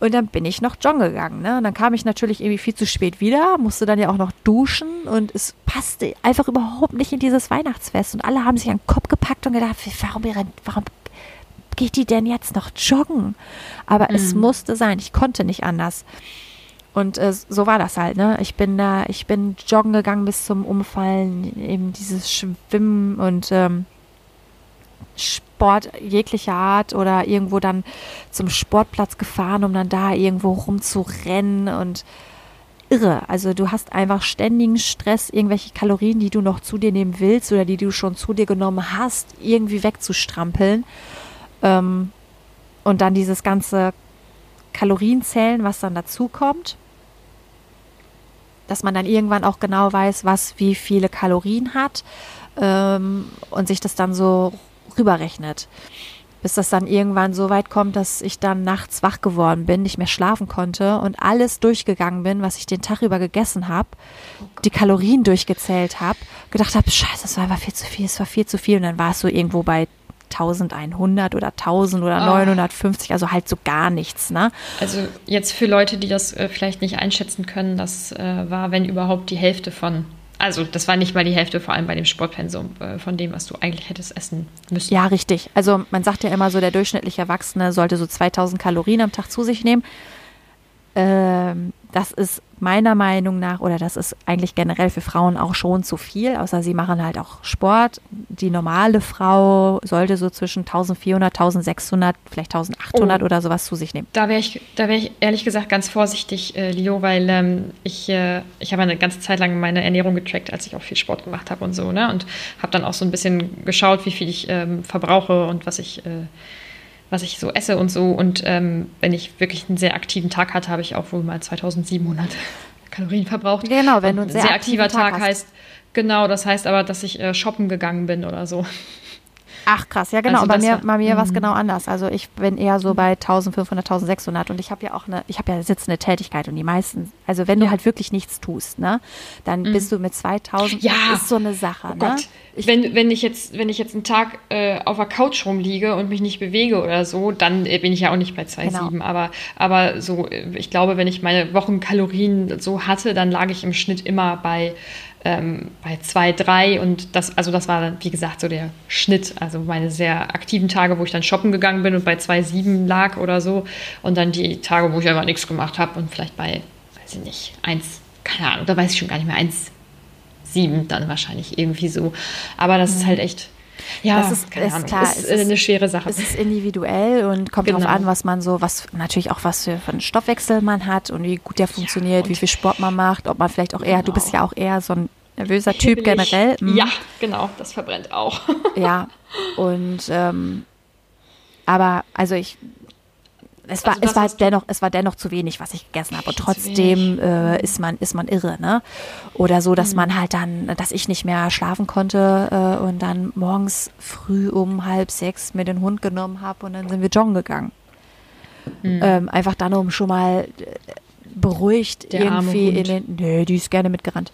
Und dann bin ich noch joggen gegangen. Ne? Und dann kam ich natürlich irgendwie viel zu spät wieder, musste dann ja auch noch duschen und es passte einfach überhaupt nicht in dieses Weihnachtsfest. Und alle haben sich an den Kopf gepackt und gedacht, warum, warum geht die denn jetzt noch joggen? Aber mhm. es musste sein, ich konnte nicht anders. Und äh, so war das halt, ne? Ich bin da, ich bin joggen gegangen bis zum Umfallen, eben dieses Schwimmen und ähm, Sport jeglicher Art oder irgendwo dann zum Sportplatz gefahren, um dann da irgendwo rumzurennen und irre. Also du hast einfach ständigen Stress, irgendwelche Kalorien, die du noch zu dir nehmen willst oder die du schon zu dir genommen hast, irgendwie wegzustrampeln. Ähm, und dann dieses ganze Kalorienzählen, was dann dazu kommt. Dass man dann irgendwann auch genau weiß, was wie viele Kalorien hat ähm, und sich das dann so rüberrechnet. Bis das dann irgendwann so weit kommt, dass ich dann nachts wach geworden bin, nicht mehr schlafen konnte und alles durchgegangen bin, was ich den Tag über gegessen habe, die Kalorien durchgezählt habe, gedacht habe, scheiße, das war einfach viel zu viel, es war viel zu viel. Und dann war es so irgendwo bei 1100 oder 1000 oder oh. 950, also halt so gar nichts. Ne? Also jetzt für Leute, die das äh, vielleicht nicht einschätzen können, das äh, war, wenn überhaupt, die Hälfte von also das war nicht mal die Hälfte, vor allem bei dem Sportpensum, äh, von dem, was du eigentlich hättest essen müssen. Ja, richtig. Also man sagt ja immer so, der durchschnittliche Erwachsene sollte so 2000 Kalorien am Tag zu sich nehmen. Ähm, das ist meiner Meinung nach, oder das ist eigentlich generell für Frauen auch schon zu viel, außer sie machen halt auch Sport. Die normale Frau sollte so zwischen 1400, 1600, vielleicht 1800 oh. oder sowas zu sich nehmen. Da wäre ich, da ich ehrlich gesagt ganz vorsichtig, äh, Leo, weil ähm, ich, äh, ich habe eine ganze Zeit lang meine Ernährung getrackt, als ich auch viel Sport gemacht habe und so, ne? Und habe dann auch so ein bisschen geschaut, wie viel ich ähm, verbrauche und was ich äh, was ich so esse und so. Und ähm, wenn ich wirklich einen sehr aktiven Tag hatte, habe ich auch wohl mal 2700 Kalorien verbraucht. Genau, wenn du einen sehr, sehr aktiver Tag, Tag heißt, genau, das heißt aber, dass ich äh, shoppen gegangen bin oder so. Ach krass, ja genau. Also bei mir, bei mir war es mhm. genau anders. Also ich bin eher so bei 1500, 1600 und ich habe ja auch eine, ich habe ja sitzende Tätigkeit und die meisten, also wenn ja. du halt wirklich nichts tust, ne, dann mhm. bist du mit 2000, ja. ist so eine Sache. Oh ne? Ich, wenn, wenn ich jetzt, wenn ich jetzt einen Tag äh, auf der Couch rumliege und mich nicht bewege oder so, dann äh, bin ich ja auch nicht bei 2,7. Genau. Aber, aber so, äh, ich glaube, wenn ich meine Wochenkalorien so hatte, dann lag ich im Schnitt immer bei ähm, bei zwei, drei und das, also das war dann, wie gesagt, so der Schnitt. Also meine sehr aktiven Tage, wo ich dann shoppen gegangen bin und bei zwei, sieben lag oder so. Und dann die Tage, wo ich einfach nichts gemacht habe und vielleicht bei, weiß ich nicht, eins, keine Ahnung, da weiß ich schon gar nicht mehr, eins, sieben dann wahrscheinlich irgendwie so. Aber das mhm. ist halt echt. Ja, das ist, ist klar. Ist, ist eine schwere Sache. Es ist individuell und kommt genau. darauf an, was man so, was natürlich auch was für, für einen Stoffwechsel man hat und wie gut der funktioniert, ja, wie viel Sport man macht, ob man vielleicht auch eher, genau. du bist ja auch eher so ein nervöser Typ generell. Mhm. Ja, genau, das verbrennt auch. ja, und ähm, aber also ich es war, also es war dennoch, es war dennoch zu wenig, was ich gegessen habe. Und trotzdem äh, ist man, ist man irre, ne? Oder so, dass mhm. man halt dann, dass ich nicht mehr schlafen konnte äh, und dann morgens früh um halb sechs mir den Hund genommen habe und dann sind wir joggen gegangen. Mhm. Ähm, einfach dann, um schon mal äh, beruhigt Der irgendwie in den. Nö, die ist gerne mitgerannt.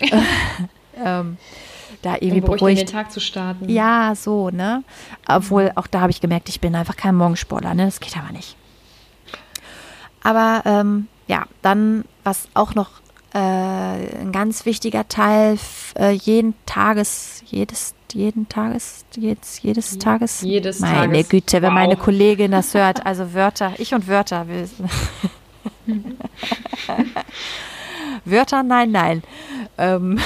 ähm, da irgendwie um beruhigt. in den Tag zu starten. Ja, so, ne? Obwohl, mhm. auch da habe ich gemerkt, ich bin einfach kein Morgensportler, ne? Das geht aber nicht. Aber ähm, ja, dann, was auch noch äh, ein ganz wichtiger Teil äh, jeden Tages, jedes, jeden Tages, jedes, jedes Tages. Jedes meine Tages. Güte, wenn wow. meine Kollegin das hört, also Wörter, ich und Wörter. Wörter, nein, nein. Ähm,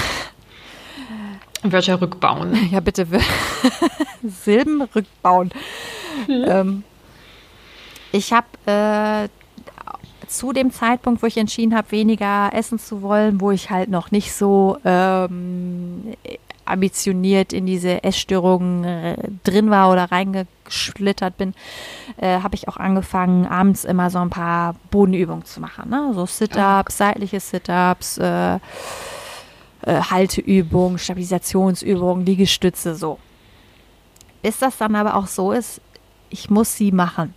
Wörter rückbauen. Ja, bitte. Silben rückbauen. Mhm. Ähm, ich habe äh, zu dem Zeitpunkt, wo ich entschieden habe, weniger essen zu wollen, wo ich halt noch nicht so ähm, ambitioniert in diese Essstörungen äh, drin war oder reingeschlittert bin, äh, habe ich auch angefangen, abends immer so ein paar Bodenübungen zu machen. Ne? So Sit-Ups, seitliche Sit-Ups, äh, äh, Halteübungen, Stabilisationsübungen, Liegestütze, so. Bis das dann aber auch so ist, ich muss sie machen.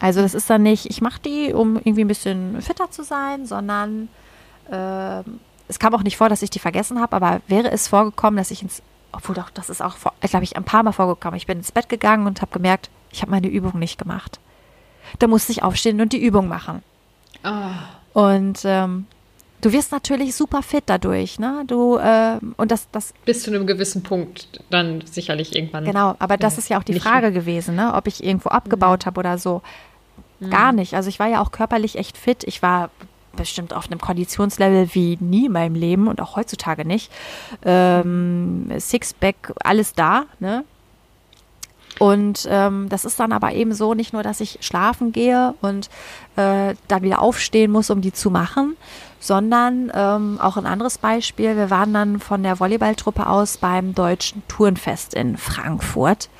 Also das ist dann nicht, ich mache die, um irgendwie ein bisschen fitter zu sein, sondern äh, es kam auch nicht vor, dass ich die vergessen habe, aber wäre es vorgekommen, dass ich ins, obwohl doch, das ist auch, glaube ich, ein paar Mal vorgekommen. Ich bin ins Bett gegangen und habe gemerkt, ich habe meine Übung nicht gemacht. Da musste ich aufstehen und die Übung machen. Oh. Und ähm, du wirst natürlich super fit dadurch, ne? Du äh, und das, das bis zu einem gewissen Punkt dann sicherlich irgendwann. Genau, aber das ist ja auch die Frage gewesen, ne? Ob ich irgendwo abgebaut mhm. habe oder so. Mhm. Gar nicht. Also ich war ja auch körperlich echt fit. Ich war bestimmt auf einem Konditionslevel wie nie in meinem Leben und auch heutzutage nicht. Ähm, Sixpack, alles da, ne? Und ähm, das ist dann aber eben so, nicht nur, dass ich schlafen gehe und äh, dann wieder aufstehen muss, um die zu machen, sondern ähm, auch ein anderes Beispiel. Wir waren dann von der Volleyballtruppe aus beim Deutschen Turnfest in Frankfurt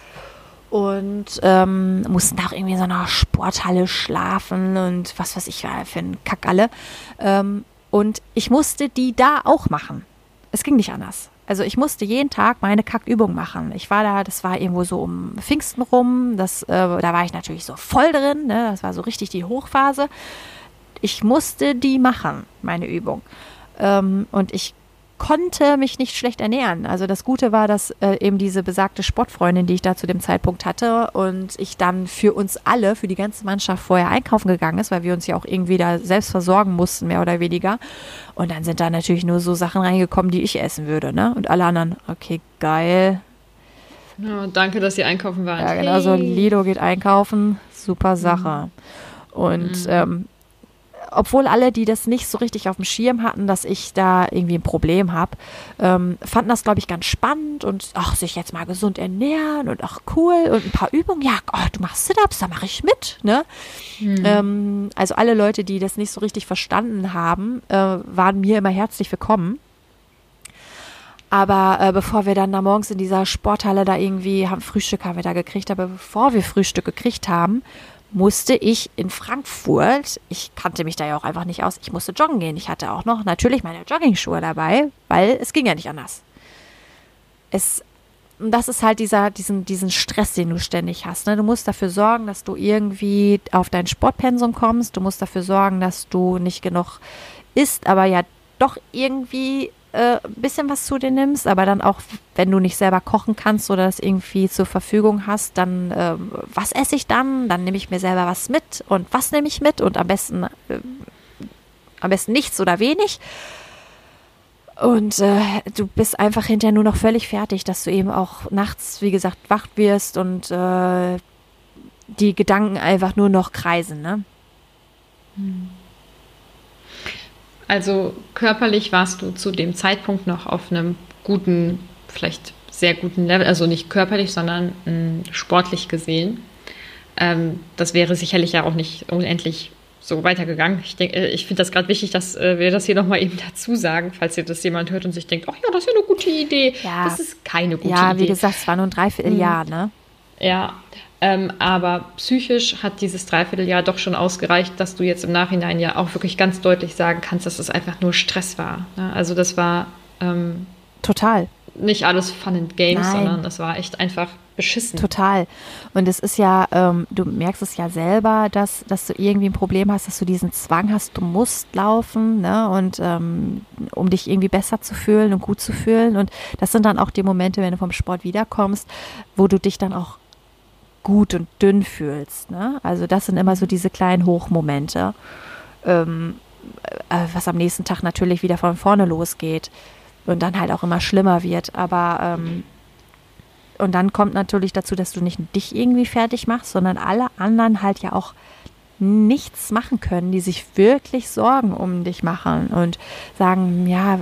und ähm, mussten da auch irgendwie in so einer Sporthalle schlafen und was weiß ich für ein Kack alle. Ähm, und ich musste die da auch machen. Es ging nicht anders. Also ich musste jeden Tag meine Kackübung machen. Ich war da, das war irgendwo so um Pfingsten rum, das, äh, da war ich natürlich so voll drin, ne? das war so richtig die Hochphase. Ich musste die machen, meine Übung. Ähm, und ich konnte mich nicht schlecht ernähren. Also das Gute war, dass äh, eben diese besagte Sportfreundin, die ich da zu dem Zeitpunkt hatte und ich dann für uns alle, für die ganze Mannschaft vorher einkaufen gegangen ist, weil wir uns ja auch irgendwie da selbst versorgen mussten, mehr oder weniger. Und dann sind da natürlich nur so Sachen reingekommen, die ich essen würde, ne? Und alle anderen, okay, geil. Ja, danke, dass ihr einkaufen wart. Ja, genau, so Lido geht einkaufen, super Sache. Mhm. Und mhm. Ähm, obwohl alle, die das nicht so richtig auf dem Schirm hatten, dass ich da irgendwie ein Problem habe, ähm, fanden das, glaube ich, ganz spannend und ach, sich jetzt mal gesund ernähren und ach, cool und ein paar Übungen. Ja, oh, du machst Sit-Ups, da mache ich mit. Ne? Mhm. Ähm, also alle Leute, die das nicht so richtig verstanden haben, äh, waren mir immer herzlich willkommen. Aber äh, bevor wir dann da morgens in dieser Sporthalle da irgendwie haben, Frühstück haben wir da gekriegt, aber bevor wir Frühstück gekriegt haben, musste ich in Frankfurt, ich kannte mich da ja auch einfach nicht aus, ich musste joggen gehen. Ich hatte auch noch natürlich meine Joggingschuhe dabei, weil es ging ja nicht anders. Es, das ist halt dieser, diesen, diesen Stress, den du ständig hast. Ne? Du musst dafür sorgen, dass du irgendwie auf dein Sportpensum kommst. Du musst dafür sorgen, dass du nicht genug isst, aber ja doch irgendwie äh, ein bisschen was zu dir nimmst, aber dann auch, wenn du nicht selber kochen kannst oder das irgendwie zur Verfügung hast, dann äh, was esse ich dann? Dann nehme ich mir selber was mit und was nehme ich mit und am besten äh, am besten nichts oder wenig. Und äh, du bist einfach hinterher nur noch völlig fertig, dass du eben auch nachts, wie gesagt, wach wirst und äh, die Gedanken einfach nur noch kreisen, ne? Hm. Also körperlich warst du zu dem Zeitpunkt noch auf einem guten, vielleicht sehr guten Level, also nicht körperlich, sondern mh, hm, sportlich gesehen. Ähm, das wäre sicherlich ja auch nicht unendlich so weitergegangen. Ich denke, äh, ich finde das gerade wichtig, dass äh, wir das hier nochmal eben dazu sagen, falls ihr das jemand hört und sich denkt, ach ja, das ist ja eine gute Idee. Ja. Das ist keine gute Idee. Ja, wie gesagt, es war nur ein Dreivierteljahr, mhm. ne? Ja, ähm, aber psychisch hat dieses Dreivierteljahr doch schon ausgereicht, dass du jetzt im Nachhinein ja auch wirklich ganz deutlich sagen kannst, dass es einfach nur Stress war. Ne? Also das war ähm, total nicht alles Fun and Games, Nein. sondern das war echt einfach beschissen. Total. Und es ist ja, ähm, du merkst es ja selber, dass, dass du irgendwie ein Problem hast, dass du diesen Zwang hast, du musst laufen, ne? Und ähm, um dich irgendwie besser zu fühlen und gut zu fühlen. Und das sind dann auch die Momente, wenn du vom Sport wiederkommst, wo du dich dann auch gut und dünn fühlst. Ne? Also das sind immer so diese kleinen Hochmomente, ähm, äh, was am nächsten Tag natürlich wieder von vorne losgeht und dann halt auch immer schlimmer wird. Aber ähm, und dann kommt natürlich dazu, dass du nicht dich irgendwie fertig machst, sondern alle anderen halt ja auch nichts machen können, die sich wirklich Sorgen um dich machen und sagen, ja,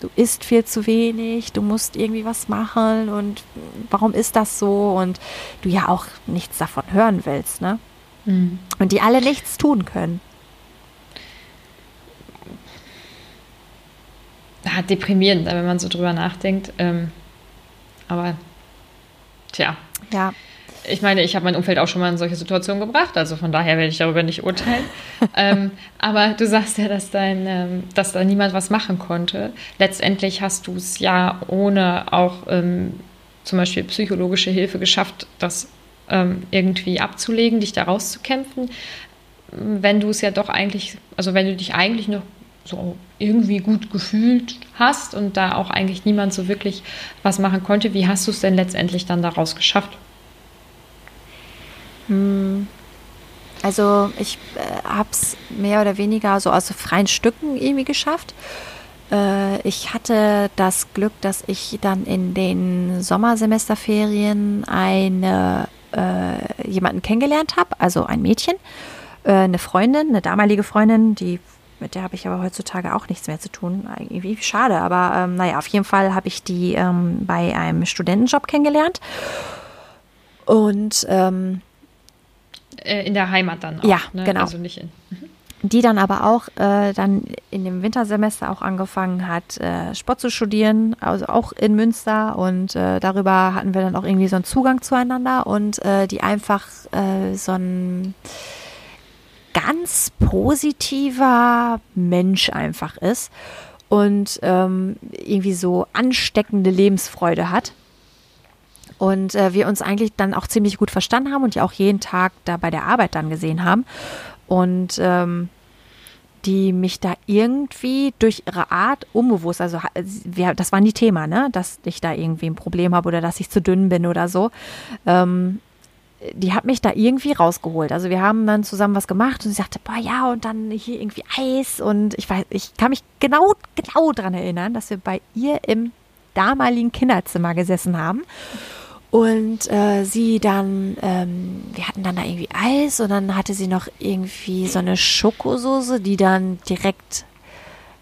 du isst viel zu wenig, du musst irgendwie was machen und warum ist das so und du ja auch nichts davon hören willst, ne? Mhm. Und die alle nichts tun können. ja, deprimierend, wenn man so drüber nachdenkt. Ähm, aber tja. Ja. Ich meine, ich habe mein Umfeld auch schon mal in solche Situationen gebracht, also von daher werde ich darüber nicht urteilen. ähm, aber du sagst ja, dass, dein, ähm, dass da niemand was machen konnte. Letztendlich hast du es ja ohne auch ähm, zum Beispiel psychologische Hilfe geschafft, das ähm, irgendwie abzulegen, dich da rauszukämpfen. Wenn du es ja doch eigentlich, also wenn du dich eigentlich noch so irgendwie gut gefühlt hast und da auch eigentlich niemand so wirklich was machen konnte, wie hast du es denn letztendlich dann daraus geschafft? Hm. Also ich äh, habe es mehr oder weniger so aus freien Stücken irgendwie geschafft. Äh, ich hatte das Glück, dass ich dann in den Sommersemesterferien eine, äh, jemanden kennengelernt habe, also ein Mädchen, äh, eine Freundin, eine damalige Freundin, die mit der habe ich aber heutzutage auch nichts mehr zu tun. Irgendwie schade, aber ähm, naja, auf jeden Fall habe ich die ähm, bei einem Studentenjob kennengelernt. Und ähm, äh, in der Heimat dann auch. Ja, ne? genau. Also nicht in. Mhm. Die dann aber auch äh, dann in dem Wintersemester auch angefangen hat, äh, Sport zu studieren, also auch in Münster. Und äh, darüber hatten wir dann auch irgendwie so einen Zugang zueinander und äh, die einfach äh, so ein ganz positiver Mensch einfach ist und ähm, irgendwie so ansteckende Lebensfreude hat. Und äh, wir uns eigentlich dann auch ziemlich gut verstanden haben und ja auch jeden Tag da bei der Arbeit dann gesehen haben. Und ähm, die mich da irgendwie durch ihre Art unbewusst, also das war nie Thema, ne, dass ich da irgendwie ein Problem habe oder dass ich zu dünn bin oder so. Ähm, die hat mich da irgendwie rausgeholt. Also wir haben dann zusammen was gemacht und sie sagte, boah ja, und dann hier irgendwie Eis und ich weiß, ich kann mich genau, genau daran erinnern, dass wir bei ihr im damaligen Kinderzimmer gesessen haben und äh, sie dann, ähm, wir hatten dann da irgendwie Eis und dann hatte sie noch irgendwie so eine Schokosoße, die dann direkt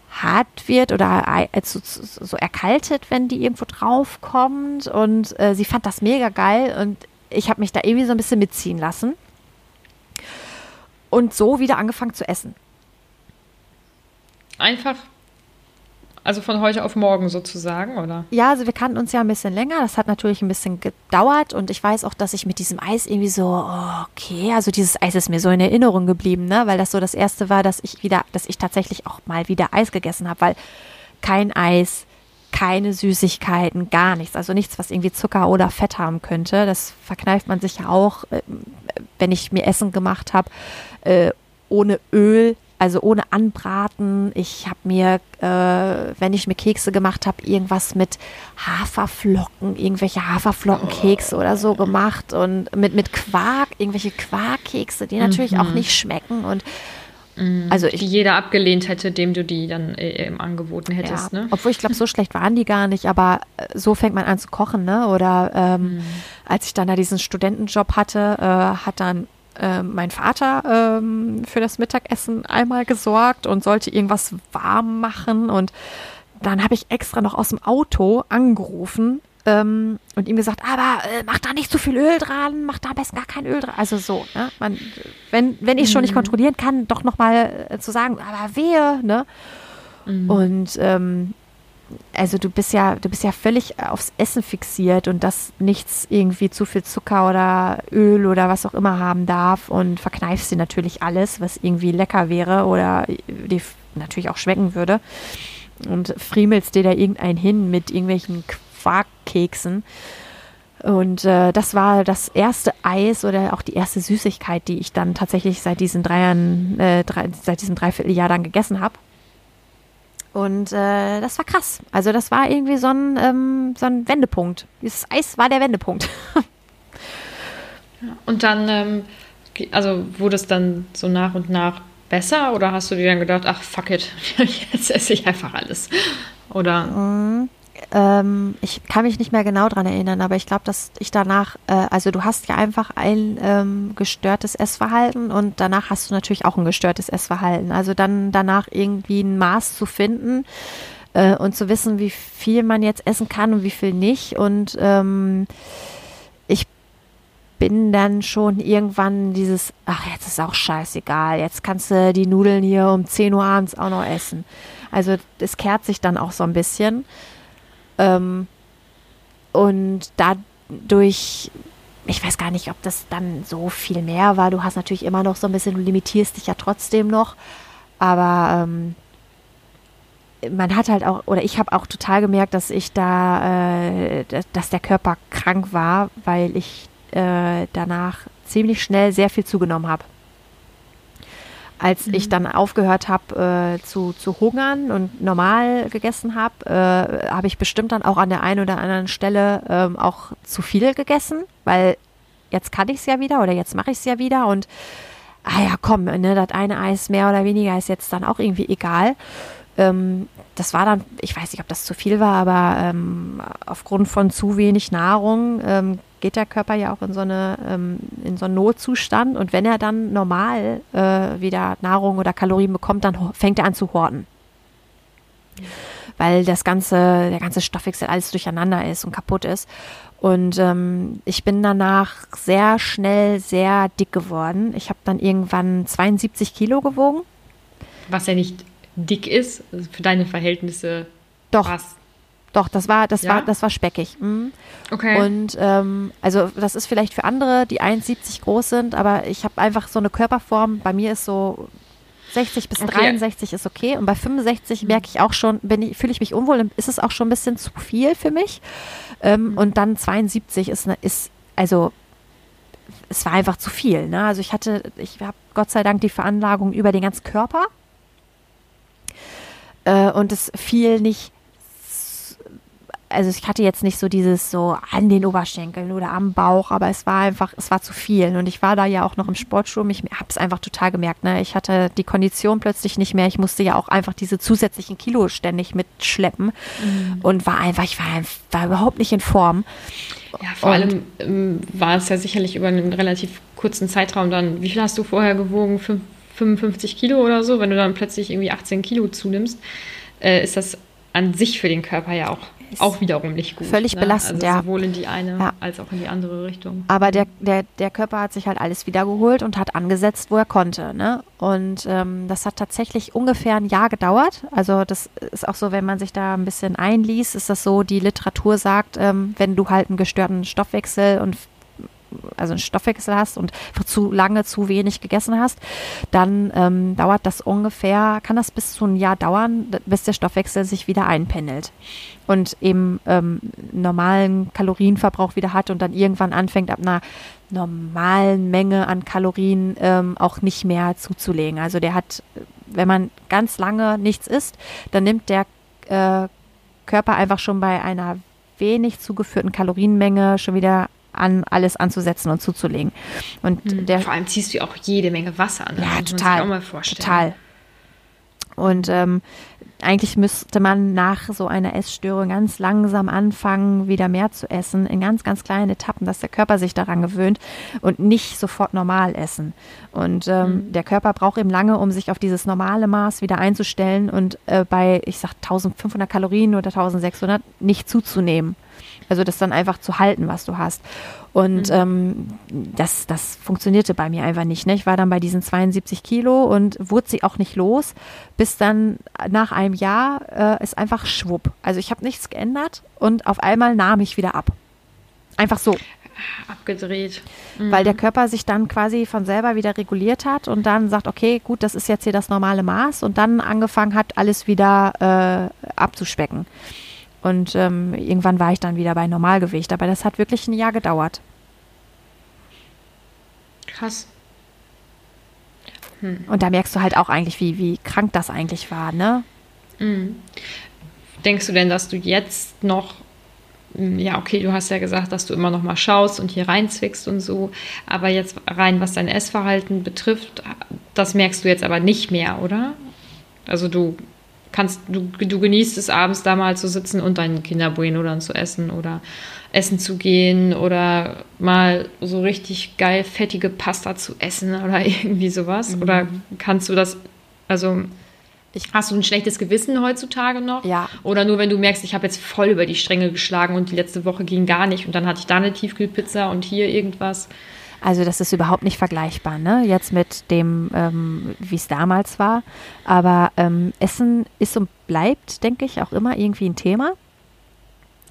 hart wird oder also so erkaltet, wenn die irgendwo drauf kommt. Und äh, sie fand das mega geil und ich habe mich da irgendwie so ein bisschen mitziehen lassen. Und so wieder angefangen zu essen. Einfach also von heute auf morgen sozusagen, oder? Ja, also wir kannten uns ja ein bisschen länger. Das hat natürlich ein bisschen gedauert und ich weiß auch, dass ich mit diesem Eis irgendwie so, oh, okay, also dieses Eis ist mir so in Erinnerung geblieben, ne? Weil das so das erste war, dass ich wieder, dass ich tatsächlich auch mal wieder Eis gegessen habe, weil kein Eis, keine Süßigkeiten, gar nichts. Also nichts, was irgendwie Zucker oder Fett haben könnte. Das verkneift man sich ja auch, äh, wenn ich mir Essen gemacht habe, äh, ohne Öl also ohne Anbraten. Ich habe mir, äh, wenn ich mir Kekse gemacht habe, irgendwas mit Haferflocken, irgendwelche Haferflockenkekse oder so gemacht und mit, mit Quark, irgendwelche Quarkkekse, die natürlich mhm. auch nicht schmecken und mhm. also ich, die jeder abgelehnt hätte, dem du die dann äh, angeboten hättest. Ja, ne? Obwohl ich glaube, so schlecht waren die gar nicht, aber äh, so fängt man an zu kochen. Ne? Oder ähm, mhm. als ich dann da diesen Studentenjob hatte, äh, hat dann äh, mein Vater ähm, für das Mittagessen einmal gesorgt und sollte irgendwas warm machen. Und dann habe ich extra noch aus dem Auto angerufen ähm, und ihm gesagt, aber äh, mach da nicht zu viel Öl dran, mach da am besten gar kein Öl dran. Also so, ne? Man, wenn, wenn ich schon nicht mhm. kontrollieren kann, doch nochmal äh, zu sagen, aber wehe, ne? Mhm. Und ähm, also du bist ja, du bist ja völlig aufs Essen fixiert und dass nichts irgendwie zu viel Zucker oder Öl oder was auch immer haben darf und verkneifst dir natürlich alles, was irgendwie lecker wäre oder dir natürlich auch schmecken würde und friemelst dir da irgendeinen hin mit irgendwelchen Quarkkeksen. Und äh, das war das erste Eis oder auch die erste Süßigkeit, die ich dann tatsächlich seit diesen drei Jahren, äh, drei, seit diesem Dreivierteljahr dann gegessen habe. Und äh, das war krass. Also das war irgendwie so ein, ähm, so ein Wendepunkt. Dieses Eis war der Wendepunkt. und dann, ähm, also wurde es dann so nach und nach besser oder hast du dir dann gedacht, ach fuck it, jetzt esse ich einfach alles? Oder? Mhm ähm, ich kann mich nicht mehr genau daran erinnern, aber ich glaube, dass ich danach, äh, also du hast ja einfach ein ähm, gestörtes Essverhalten und danach hast du natürlich auch ein gestörtes Essverhalten. Also dann danach irgendwie ein Maß zu finden äh, und zu wissen, wie viel man jetzt essen kann und wie viel nicht. Und ähm, ich bin dann schon irgendwann dieses, ach, jetzt ist auch scheißegal, jetzt kannst du die Nudeln hier um 10 Uhr abends auch noch essen. Also es kehrt sich dann auch so ein bisschen. Ähm, und dadurch, ich weiß gar nicht, ob das dann so viel mehr war. Du hast natürlich immer noch so ein bisschen, du limitierst dich ja trotzdem noch. Aber ähm, man hat halt auch, oder ich habe auch total gemerkt, dass ich da, äh, dass der Körper krank war, weil ich äh, danach ziemlich schnell sehr viel zugenommen habe. Als mhm. ich dann aufgehört habe äh, zu, zu hungern und normal gegessen habe, äh, habe ich bestimmt dann auch an der einen oder anderen Stelle ähm, auch zu viel gegessen, weil jetzt kann ich es ja wieder oder jetzt mache ich es ja wieder und ah ja, komm, ne, das eine Eis mehr oder weniger ist jetzt dann auch irgendwie egal. Ähm, das war dann, ich weiß nicht, ob das zu viel war, aber ähm, aufgrund von zu wenig Nahrung ähm, geht der Körper ja auch in so, eine, ähm, in so einen Notzustand. Und wenn er dann normal äh, wieder Nahrung oder Kalorien bekommt, dann fängt er an zu horten. Weil das ganze, der ganze Stoffwechsel alles durcheinander ist und kaputt ist. Und ähm, ich bin danach sehr schnell sehr dick geworden. Ich habe dann irgendwann 72 Kilo gewogen. Was ja nicht dick ist, für deine Verhältnisse. Doch. Was? Doch, das war, das ja? war, das war speckig. Mhm. Okay. Und ähm, also das ist vielleicht für andere, die 1,70 groß sind, aber ich habe einfach so eine Körperform. Bei mir ist so 60 bis okay. 63 ist okay. Und bei 65 mhm. merke ich auch schon, ich, fühle ich mich unwohl, ist es auch schon ein bisschen zu viel für mich. Ähm, mhm. Und dann 72 ist, ne, ist, also es war einfach zu viel. Ne? Also ich hatte, ich habe Gott sei Dank die Veranlagung über den ganzen Körper. Äh, und es fiel nicht also ich hatte jetzt nicht so dieses so an den Oberschenkeln oder am Bauch, aber es war einfach, es war zu viel. Und ich war da ja auch noch im Sportschuh. Ich habe es einfach total gemerkt. Ne? Ich hatte die Kondition plötzlich nicht mehr. Ich musste ja auch einfach diese zusätzlichen Kilo ständig mitschleppen mhm. und war einfach, ich war, war überhaupt nicht in Form. Ja, vor und, allem ähm, war es ja sicherlich über einen relativ kurzen Zeitraum dann. Wie viel hast du vorher gewogen? 55 Kilo oder so? Wenn du dann plötzlich irgendwie 18 Kilo zunimmst, äh, ist das an sich für den Körper ja auch auch wiederum nicht gut. Völlig ne? belastend, also sowohl in die eine ja. als auch in die andere Richtung. Aber der, der, der Körper hat sich halt alles wiedergeholt und hat angesetzt, wo er konnte. Ne? Und ähm, das hat tatsächlich ungefähr ein Jahr gedauert. Also das ist auch so, wenn man sich da ein bisschen einliest, ist das so, die Literatur sagt, ähm, wenn du halt einen gestörten Stoffwechsel und also einen Stoffwechsel hast und zu lange zu wenig gegessen hast, dann ähm, dauert das ungefähr, kann das bis zu ein Jahr dauern, bis der Stoffwechsel sich wieder einpendelt und eben ähm, normalen Kalorienverbrauch wieder hat und dann irgendwann anfängt ab einer normalen Menge an Kalorien ähm, auch nicht mehr zuzulegen. Also der hat, wenn man ganz lange nichts isst, dann nimmt der äh, Körper einfach schon bei einer wenig zugeführten Kalorienmenge schon wieder an, alles anzusetzen und zuzulegen. Und hm. der, Vor allem ziehst du auch jede Menge Wasser an. Ja, total. Total. Und ähm, eigentlich müsste man nach so einer Essstörung ganz langsam anfangen, wieder mehr zu essen, in ganz, ganz kleinen Etappen, dass der Körper sich daran gewöhnt und nicht sofort normal essen. Und ähm, mhm. der Körper braucht eben lange, um sich auf dieses normale Maß wieder einzustellen und äh, bei, ich sag, 1500 Kalorien oder 1600 nicht zuzunehmen. Also das dann einfach zu halten, was du hast. Und mhm. ähm, das, das funktionierte bei mir einfach nicht. Ne? Ich war dann bei diesen 72 Kilo und wurde sie auch nicht los, bis dann nach einem Jahr äh, ist einfach schwupp. Also ich habe nichts geändert und auf einmal nahm ich wieder ab. Einfach so. Abgedreht. Mhm. Weil der Körper sich dann quasi von selber wieder reguliert hat und dann sagt, okay, gut, das ist jetzt hier das normale Maß und dann angefangen hat, alles wieder äh, abzuspecken. Und ähm, irgendwann war ich dann wieder bei Normalgewicht. Aber das hat wirklich ein Jahr gedauert. Krass. Hm. Und da merkst du halt auch eigentlich, wie, wie krank das eigentlich war, ne? Mhm. Denkst du denn, dass du jetzt noch, hm, ja, okay, du hast ja gesagt, dass du immer noch mal schaust und hier reinzwickst und so, aber jetzt rein, was dein Essverhalten betrifft, das merkst du jetzt aber nicht mehr, oder? Also du kannst, du, du genießt es abends da mal zu sitzen und deinen Kinderbueno dann zu essen oder essen zu gehen oder mal so richtig geil fettige Pasta zu essen oder irgendwie sowas? Mhm. Oder kannst du das, also Ich, Hast du ein schlechtes Gewissen heutzutage noch? Ja. Oder nur wenn du merkst, ich habe jetzt voll über die Stränge geschlagen und die letzte Woche ging gar nicht und dann hatte ich da eine Tiefkühlpizza und hier irgendwas? Also das ist überhaupt nicht vergleichbar, ne? Jetzt mit dem, ähm, wie es damals war. Aber ähm, Essen ist und bleibt, denke ich, auch immer irgendwie ein Thema.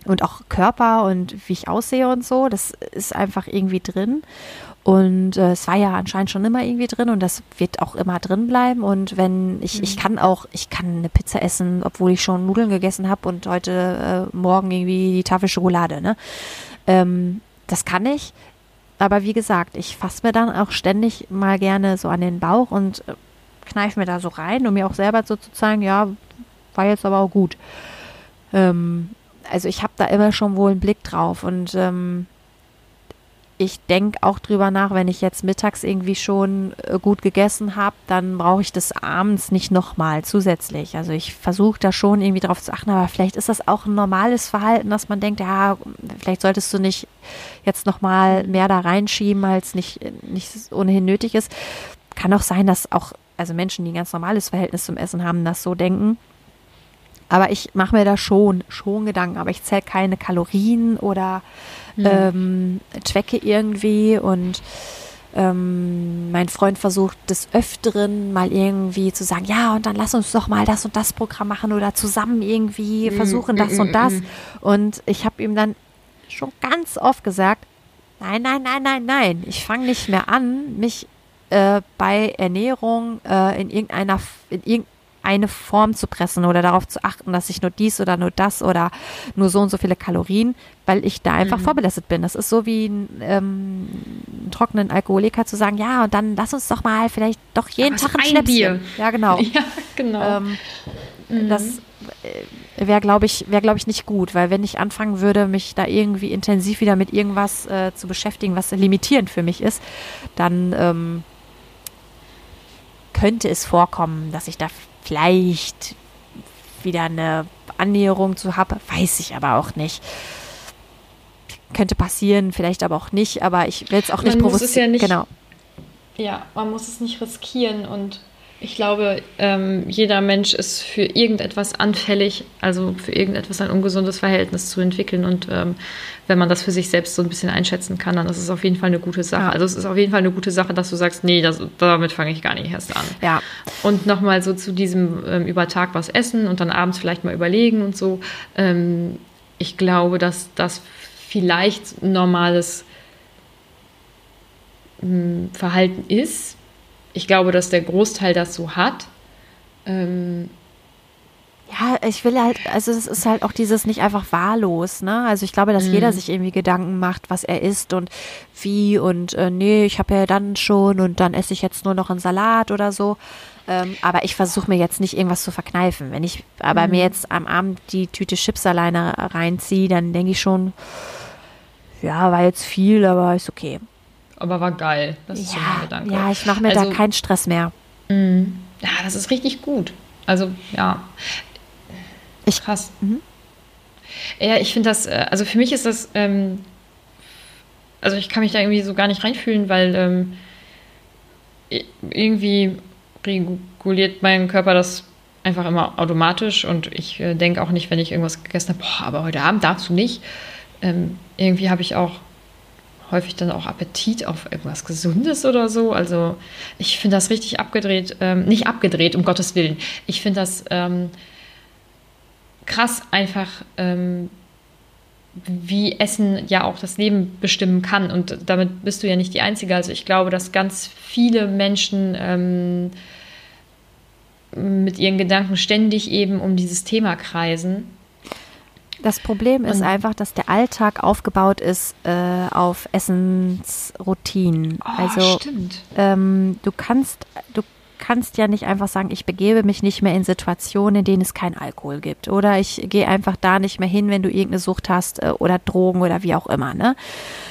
Und auch Körper und wie ich aussehe und so, das ist einfach irgendwie drin. Und äh, es war ja anscheinend schon immer irgendwie drin und das wird auch immer drin bleiben. Und wenn ich, mhm. ich kann auch, ich kann eine Pizza essen, obwohl ich schon Nudeln gegessen habe und heute äh, Morgen irgendwie die Tafel Schokolade. Ne? Ähm, das kann ich. Aber wie gesagt, ich fasse mir dann auch ständig mal gerne so an den Bauch und äh, kneife mir da so rein, um mir auch selber so zu zeigen, ja, war jetzt aber auch gut. Ähm, also ich habe da immer schon wohl einen Blick drauf und ähm, ich denke auch drüber nach, wenn ich jetzt mittags irgendwie schon äh, gut gegessen habe, dann brauche ich das abends nicht nochmal zusätzlich. Also ich versuche da schon irgendwie drauf zu achten, aber vielleicht ist das auch ein normales Verhalten, dass man denkt, ja, vielleicht solltest du nicht jetzt nochmal mehr da reinschieben, als nicht, nicht ohnehin nötig ist. Kann auch sein, dass auch, also Menschen, die ein ganz normales Verhältnis zum Essen haben, das so denken. Aber ich mache mir da schon, schon Gedanken, aber ich zähle keine Kalorien oder mhm. ähm, tracke irgendwie und ähm, mein Freund versucht des Öfteren mal irgendwie zu sagen, ja, und dann lass uns doch mal das und das Programm machen oder zusammen irgendwie mhm. versuchen das mhm. und das. Mhm. Und ich habe ihm dann schon ganz oft gesagt, nein, nein, nein, nein, nein, ich fange nicht mehr an, mich äh, bei Ernährung äh, in irgendeiner, in irgendeiner eine Form zu pressen oder darauf zu achten, dass ich nur dies oder nur das oder nur so und so viele Kalorien, weil ich da einfach mhm. vorbelastet bin. Das ist so wie ein, ähm, einen trockenen Alkoholiker zu sagen, ja, und dann lass uns doch mal vielleicht doch jeden Tag ein, Schnäpschen. Bier. Ja, genau. Ja, genau. Ähm, mhm. Das äh, wäre, glaube ich, wäre, glaube ich, nicht gut, weil wenn ich anfangen würde, mich da irgendwie intensiv wieder mit irgendwas äh, zu beschäftigen, was limitierend für mich ist, dann ähm, könnte es vorkommen, dass ich da vielleicht wieder eine Annäherung zu habe, weiß ich aber auch nicht. Könnte passieren, vielleicht aber auch nicht, aber ich will es auch nicht provozieren. Ja genau. Ja, man muss es nicht riskieren und ich glaube, ähm, jeder Mensch ist für irgendetwas anfällig, also für irgendetwas ein ungesundes Verhältnis zu entwickeln. Und ähm, wenn man das für sich selbst so ein bisschen einschätzen kann, dann ist es auf jeden Fall eine gute Sache. Ja. Also es ist auf jeden Fall eine gute Sache, dass du sagst, nee, das, damit fange ich gar nicht erst an. Ja. Und nochmal so zu diesem ähm, über Tag was essen und dann abends vielleicht mal überlegen und so. Ähm, ich glaube, dass das vielleicht normales hm, Verhalten ist, ich glaube, dass der Großteil das so hat. Ähm, ja, ich will halt, also es ist halt auch dieses nicht einfach wahllos, ne? Also ich glaube, dass mhm. jeder sich irgendwie Gedanken macht, was er isst und wie und äh, nee, ich habe ja dann schon und dann esse ich jetzt nur noch einen Salat oder so. Ähm, aber ich versuche mir jetzt nicht irgendwas zu verkneifen. Wenn ich aber mhm. mir jetzt am Abend die Tüte Chips alleine reinziehe, dann denke ich schon, ja, war jetzt viel, aber ist okay aber war geil. Das ist ja, so mein Gedanke. Ja, ich mache mir also, da keinen Stress mehr. Mh, ja, das ist richtig gut. Also, ja. Ich, Krass. Mhm. Ja, ich finde das, äh, also für mich ist das, ähm, also ich kann mich da irgendwie so gar nicht reinfühlen, weil ähm, irgendwie reguliert mein Körper das einfach immer automatisch und ich äh, denke auch nicht, wenn ich irgendwas gegessen habe, boah, aber heute Abend darfst du nicht. Ähm, irgendwie habe ich auch häufig dann auch Appetit auf irgendwas Gesundes oder so. Also ich finde das richtig abgedreht, ähm, nicht abgedreht, um Gottes Willen. Ich finde das ähm, krass einfach, ähm, wie Essen ja auch das Leben bestimmen kann. Und damit bist du ja nicht die Einzige. Also ich glaube, dass ganz viele Menschen ähm, mit ihren Gedanken ständig eben um dieses Thema kreisen das Problem ist und einfach, dass der Alltag aufgebaut ist äh, auf Essensroutinen. Oh, also. Ähm, du kannst, du kannst ja nicht einfach sagen, ich begebe mich nicht mehr in Situationen, in denen es keinen Alkohol gibt. Oder ich gehe einfach da nicht mehr hin, wenn du irgendeine Sucht hast äh, oder Drogen oder wie auch immer. Ne?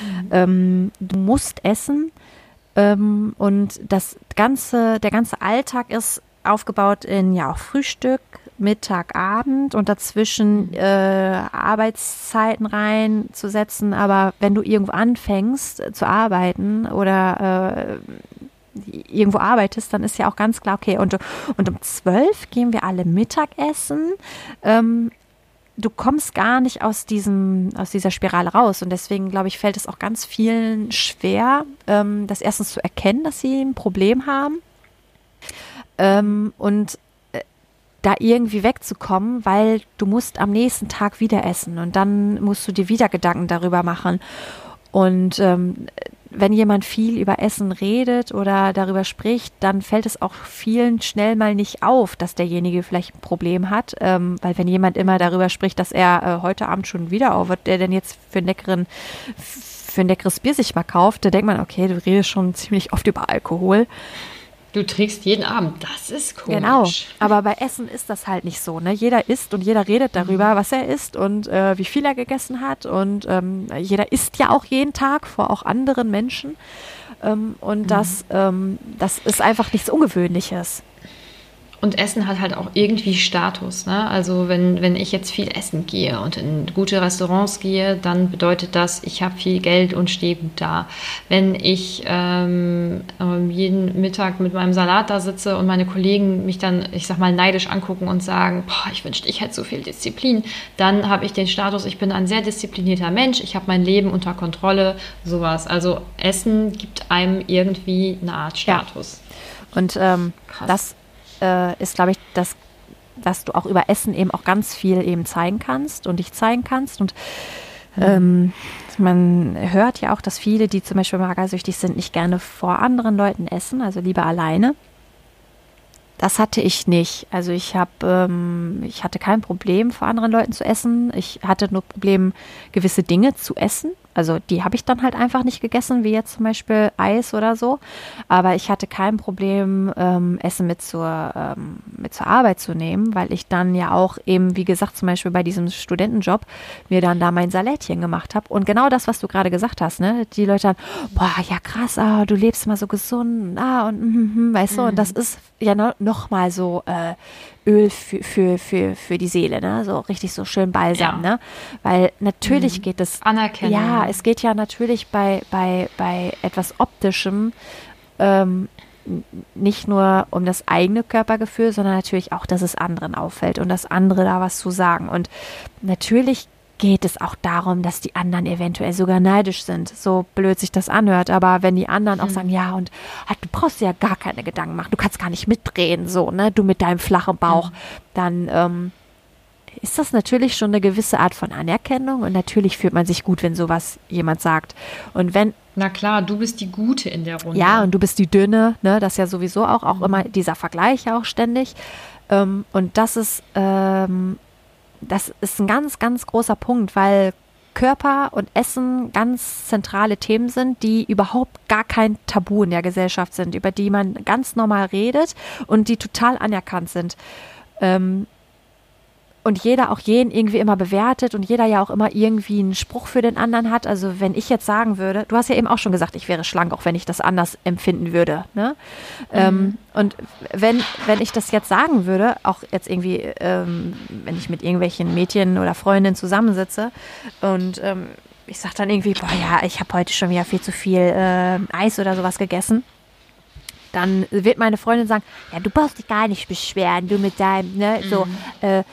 Mhm. Ähm, du musst essen. Ähm, und das ganze, der ganze Alltag ist aufgebaut in ja auch Frühstück, Mittag, Abend und dazwischen äh, Arbeitszeiten reinzusetzen. Aber wenn du irgendwo anfängst zu arbeiten oder äh, irgendwo arbeitest, dann ist ja auch ganz klar, okay, und, und um zwölf gehen wir alle Mittagessen. Ähm, du kommst gar nicht aus diesem, aus dieser Spirale raus. Und deswegen, glaube ich, fällt es auch ganz vielen schwer, ähm, das erstens zu erkennen, dass sie ein Problem haben. Ähm, und äh, da irgendwie wegzukommen, weil du musst am nächsten Tag wieder essen und dann musst du dir wieder Gedanken darüber machen. Und ähm, wenn jemand viel über Essen redet oder darüber spricht, dann fällt es auch vielen schnell mal nicht auf, dass derjenige vielleicht ein Problem hat. Ähm, weil wenn jemand immer darüber spricht, dass er äh, heute Abend schon wieder auf, wird der denn jetzt für einen leckeren, für ein leckeres Bier sich mal kauft, da denkt man, okay, du redest schon ziemlich oft über Alkohol. Du trinkst jeden Abend, das ist komisch. Genau, aber bei Essen ist das halt nicht so. Ne? Jeder isst und jeder redet darüber, mhm. was er isst und äh, wie viel er gegessen hat. Und ähm, jeder isst ja auch jeden Tag vor auch anderen Menschen. Ähm, und mhm. das, ähm, das ist einfach nichts Ungewöhnliches. Und Essen hat halt auch irgendwie Status. Ne? Also wenn, wenn ich jetzt viel essen gehe und in gute Restaurants gehe, dann bedeutet das, ich habe viel Geld und stehe gut da. Wenn ich ähm, ähm, jeden Mittag mit meinem Salat da sitze und meine Kollegen mich dann, ich sag mal, neidisch angucken und sagen, boah, ich wünschte, ich hätte so viel Disziplin, dann habe ich den Status, ich bin ein sehr disziplinierter Mensch, ich habe mein Leben unter Kontrolle, sowas. Also Essen gibt einem irgendwie eine Art Status. Ja. Und ähm, das äh, ist, glaube ich, das, dass du auch über Essen eben auch ganz viel eben zeigen kannst und dich zeigen kannst. Und mhm. ähm, man hört ja auch, dass viele, die zum Beispiel magersüchtig sind, nicht gerne vor anderen Leuten essen, also lieber alleine. Das hatte ich nicht. Also ich habe, ähm, ich hatte kein Problem, vor anderen Leuten zu essen. Ich hatte nur Problem, gewisse Dinge zu essen. Also die habe ich dann halt einfach nicht gegessen, wie jetzt zum Beispiel Eis oder so. Aber ich hatte kein Problem, ähm, Essen mit zur, ähm, mit zur Arbeit zu nehmen, weil ich dann ja auch eben, wie gesagt, zum Beispiel bei diesem Studentenjob mir dann da mein Salätchen gemacht habe. Und genau das, was du gerade gesagt hast, ne? Die Leute dann, boah, ja krass, ah, du lebst immer so gesund, ah, und mm, mm, weißt du, mhm. und das ist ja no, noch mal so äh, Öl für, für, für, für die Seele, ne? So richtig so schön balsam, ja. ne? Weil natürlich mhm. geht es. Anerkennen. Ja, es geht ja natürlich bei, bei, bei etwas Optischem ähm, nicht nur um das eigene Körpergefühl, sondern natürlich auch, dass es anderen auffällt und dass andere da was zu sagen. Und natürlich geht es auch darum, dass die anderen eventuell sogar neidisch sind. So blöd sich das anhört. Aber wenn die anderen auch mhm. sagen, ja, und halt, du brauchst dir ja gar keine Gedanken machen, du kannst gar nicht mitdrehen, so, ne, du mit deinem flachen Bauch, mhm. dann ähm, ist das natürlich schon eine gewisse Art von Anerkennung und natürlich fühlt man sich gut, wenn sowas jemand sagt. Und wenn na klar, du bist die Gute in der Runde. Ja, und du bist die Dünne, ne? Das ist ja sowieso auch, auch mhm. immer dieser Vergleich auch ständig. Ähm, und das ist ähm, das ist ein ganz, ganz großer Punkt, weil Körper und Essen ganz zentrale Themen sind, die überhaupt gar kein Tabu in der Gesellschaft sind, über die man ganz normal redet und die total anerkannt sind. Ähm, und jeder auch jeden irgendwie immer bewertet und jeder ja auch immer irgendwie einen Spruch für den anderen hat. Also wenn ich jetzt sagen würde, du hast ja eben auch schon gesagt, ich wäre schlank, auch wenn ich das anders empfinden würde. Ne? Ähm, mhm. Ähm, und wenn, wenn ich das jetzt sagen würde, auch jetzt irgendwie, ähm, wenn ich mit irgendwelchen Mädchen oder Freundinnen zusammensitze und ähm, ich sage dann irgendwie, boah ja, ich habe heute schon wieder viel zu viel äh, Eis oder sowas gegessen dann wird meine Freundin sagen, ja, du brauchst dich gar nicht beschweren, du mit deinem, ne, mhm. so, äh,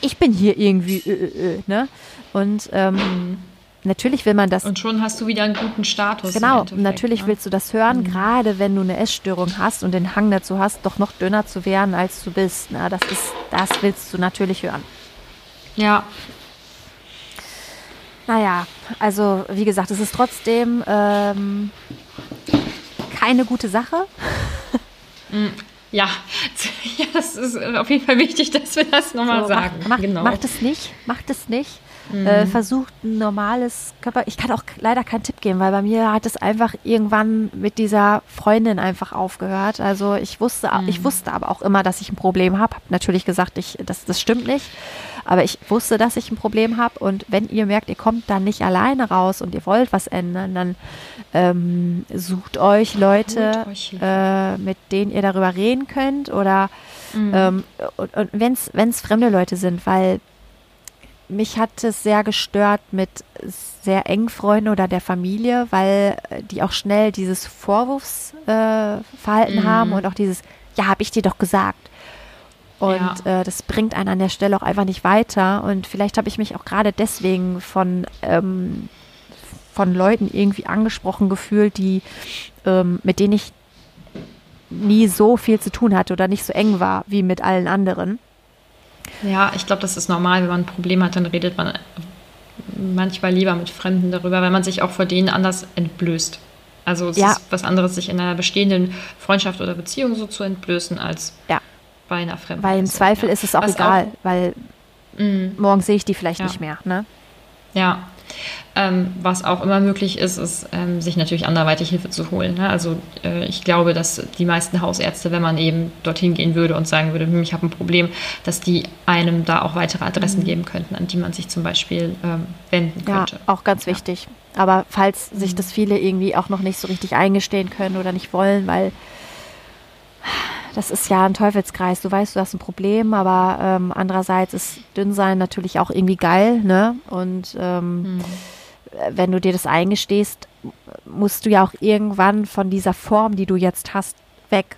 ich bin hier irgendwie, äh, äh, äh, ne? Und ähm, natürlich will man das. Und schon hast du wieder einen guten Status. Genau, natürlich ne? willst du das hören, mhm. gerade wenn du eine Essstörung hast und den Hang dazu hast, doch noch dünner zu werden, als du bist. Ne? Das ist, das willst du natürlich hören. Ja. Naja, also wie gesagt, es ist trotzdem ähm, keine gute Sache. Mm, ja, es ist auf jeden Fall wichtig, dass wir das nochmal so, sagen. Macht, genau. macht es nicht, macht es nicht. Mhm. Äh, versucht ein normales Körper. Ich kann auch leider keinen Tipp geben, weil bei mir hat es einfach irgendwann mit dieser Freundin einfach aufgehört. Also ich wusste, mhm. ich wusste aber auch immer, dass ich ein Problem habe. Hab natürlich gesagt, ich, das, das stimmt nicht. Aber ich wusste, dass ich ein Problem habe. Und wenn ihr merkt, ihr kommt dann nicht alleine raus und ihr wollt was ändern, dann ähm, sucht euch Leute, euch äh, mit denen ihr darüber reden könnt. Oder mhm. ähm, und, und wenn es fremde Leute sind, weil mich hat es sehr gestört mit sehr engen Freunden oder der Familie, weil äh, die auch schnell dieses Vorwurfsverhalten äh, mhm. haben und auch dieses, ja, habe ich dir doch gesagt. Und ja. äh, das bringt einen an der Stelle auch einfach nicht weiter. Und vielleicht habe ich mich auch gerade deswegen von, ähm, von Leuten irgendwie angesprochen gefühlt, die, ähm, mit denen ich nie so viel zu tun hatte oder nicht so eng war wie mit allen anderen. Ja, ich glaube, das ist normal. Wenn man ein Problem hat, dann redet man manchmal lieber mit Fremden darüber, weil man sich auch vor denen anders entblößt. Also es ja. ist was anderes, sich in einer bestehenden Freundschaft oder Beziehung so zu entblößen, als ja. Bei einer Fremden. Weil im Zweifel ja. ist es auch was egal, auch, weil mm. morgen sehe ich die vielleicht nicht mehr. Ne? Ja, ähm, was auch immer möglich ist, ist, ähm, sich natürlich anderweitig Hilfe zu holen. Ne? Also äh, ich glaube, dass die meisten Hausärzte, wenn man eben dorthin gehen würde und sagen würde, hm, ich habe ein Problem, dass die einem da auch weitere Adressen mhm. geben könnten, an die man sich zum Beispiel ähm, wenden könnte. Ja, auch ganz ja. wichtig. Aber falls sich mhm. das viele irgendwie auch noch nicht so richtig eingestehen können oder nicht wollen, weil das ist ja ein Teufelskreis. Du weißt, du hast ein Problem, aber ähm, andererseits ist Dünnsein natürlich auch irgendwie geil, ne? Und ähm, mhm. wenn du dir das eingestehst, musst du ja auch irgendwann von dieser Form, die du jetzt hast, weg.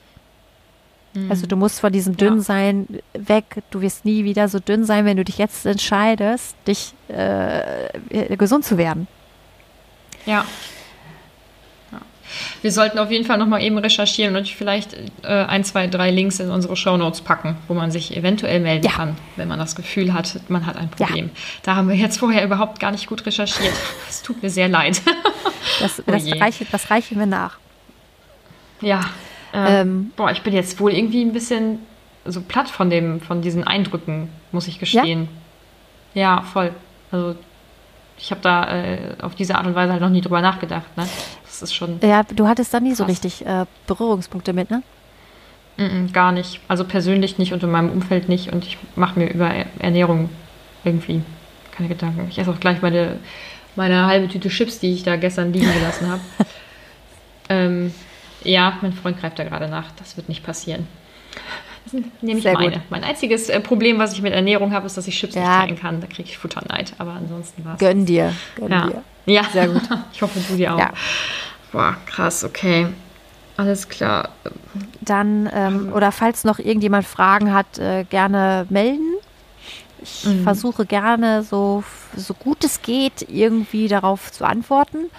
Mhm. Also du musst von diesem Dünnsein ja. weg. Du wirst nie wieder so dünn sein, wenn du dich jetzt entscheidest, dich äh, gesund zu werden. Ja. Wir sollten auf jeden Fall nochmal eben recherchieren und vielleicht äh, ein, zwei, drei Links in unsere Shownotes packen, wo man sich eventuell melden ja. kann, wenn man das Gefühl hat, man hat ein Problem. Ja. Da haben wir jetzt vorher überhaupt gar nicht gut recherchiert. Es tut mir sehr leid. Das, oh das, reiche, das reichen wir nach. Ja. Äh, ähm, boah, ich bin jetzt wohl irgendwie ein bisschen so platt von, dem, von diesen Eindrücken, muss ich gestehen. Ja, ja voll. Also ich habe da äh, auf diese Art und Weise halt noch nie drüber nachgedacht. Ne? Das ist schon. Ja, du hattest da nie krass. so richtig äh, Berührungspunkte mit, ne? Mm -mm, gar nicht. Also persönlich nicht und in meinem Umfeld nicht. Und ich mache mir über Ernährung irgendwie keine Gedanken. Ich esse auch gleich meine, meine halbe Tüte Chips, die ich da gestern liegen gelassen habe. ähm, ja, mein Freund greift da gerade nach. Das wird nicht passieren. Das nehme ich Sehr meine. Gut. Mein einziges äh, Problem, was ich mit Ernährung habe, ist, dass ich Chips ja. nicht teilen kann. Da kriege ich Futterneid. Aber ansonsten war es. Gönn dir. Gönn ja. dir. Ja, sehr gut. ich hoffe, du dir auch. Ja. Boah, krass, okay. Alles klar. Dann, ähm, oder falls noch irgendjemand Fragen hat, äh, gerne melden. Ich mhm. versuche gerne, so, so gut es geht, irgendwie darauf zu antworten.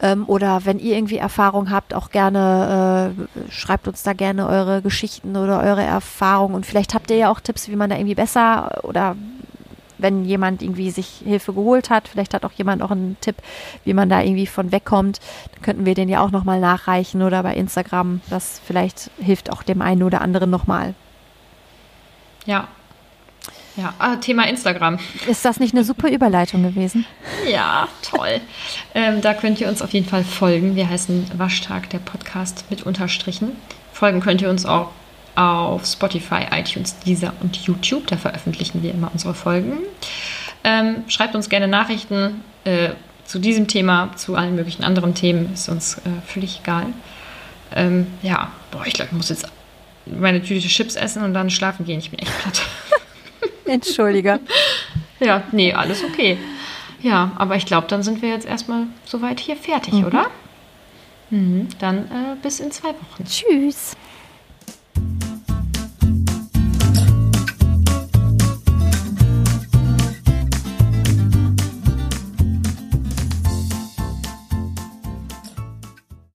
Ähm, oder wenn ihr irgendwie Erfahrung habt, auch gerne, äh, schreibt uns da gerne eure Geschichten oder eure Erfahrungen. Und vielleicht habt ihr ja auch Tipps, wie man da irgendwie besser oder wenn jemand irgendwie sich Hilfe geholt hat, vielleicht hat auch jemand auch einen Tipp, wie man da irgendwie von wegkommt, dann könnten wir den ja auch nochmal nachreichen oder bei Instagram. Das vielleicht hilft auch dem einen oder anderen nochmal. Ja. Ja, ah, Thema Instagram. Ist das nicht eine super Überleitung gewesen? Ja, toll. ähm, da könnt ihr uns auf jeden Fall folgen. Wir heißen Waschtag, der Podcast mit Unterstrichen. Folgen könnt ihr uns auch auf Spotify, iTunes, Deezer und YouTube. Da veröffentlichen wir immer unsere Folgen. Ähm, schreibt uns gerne Nachrichten äh, zu diesem Thema, zu allen möglichen anderen Themen. Ist uns äh, völlig egal. Ähm, ja, boah, ich glaube, ich muss jetzt meine Tüte Chips essen und dann schlafen gehen. Ich bin echt platt. Entschuldige. ja, nee, alles okay. Ja, aber ich glaube, dann sind wir jetzt erstmal soweit hier fertig, mhm. oder? Mhm, dann äh, bis in zwei Wochen. Tschüss.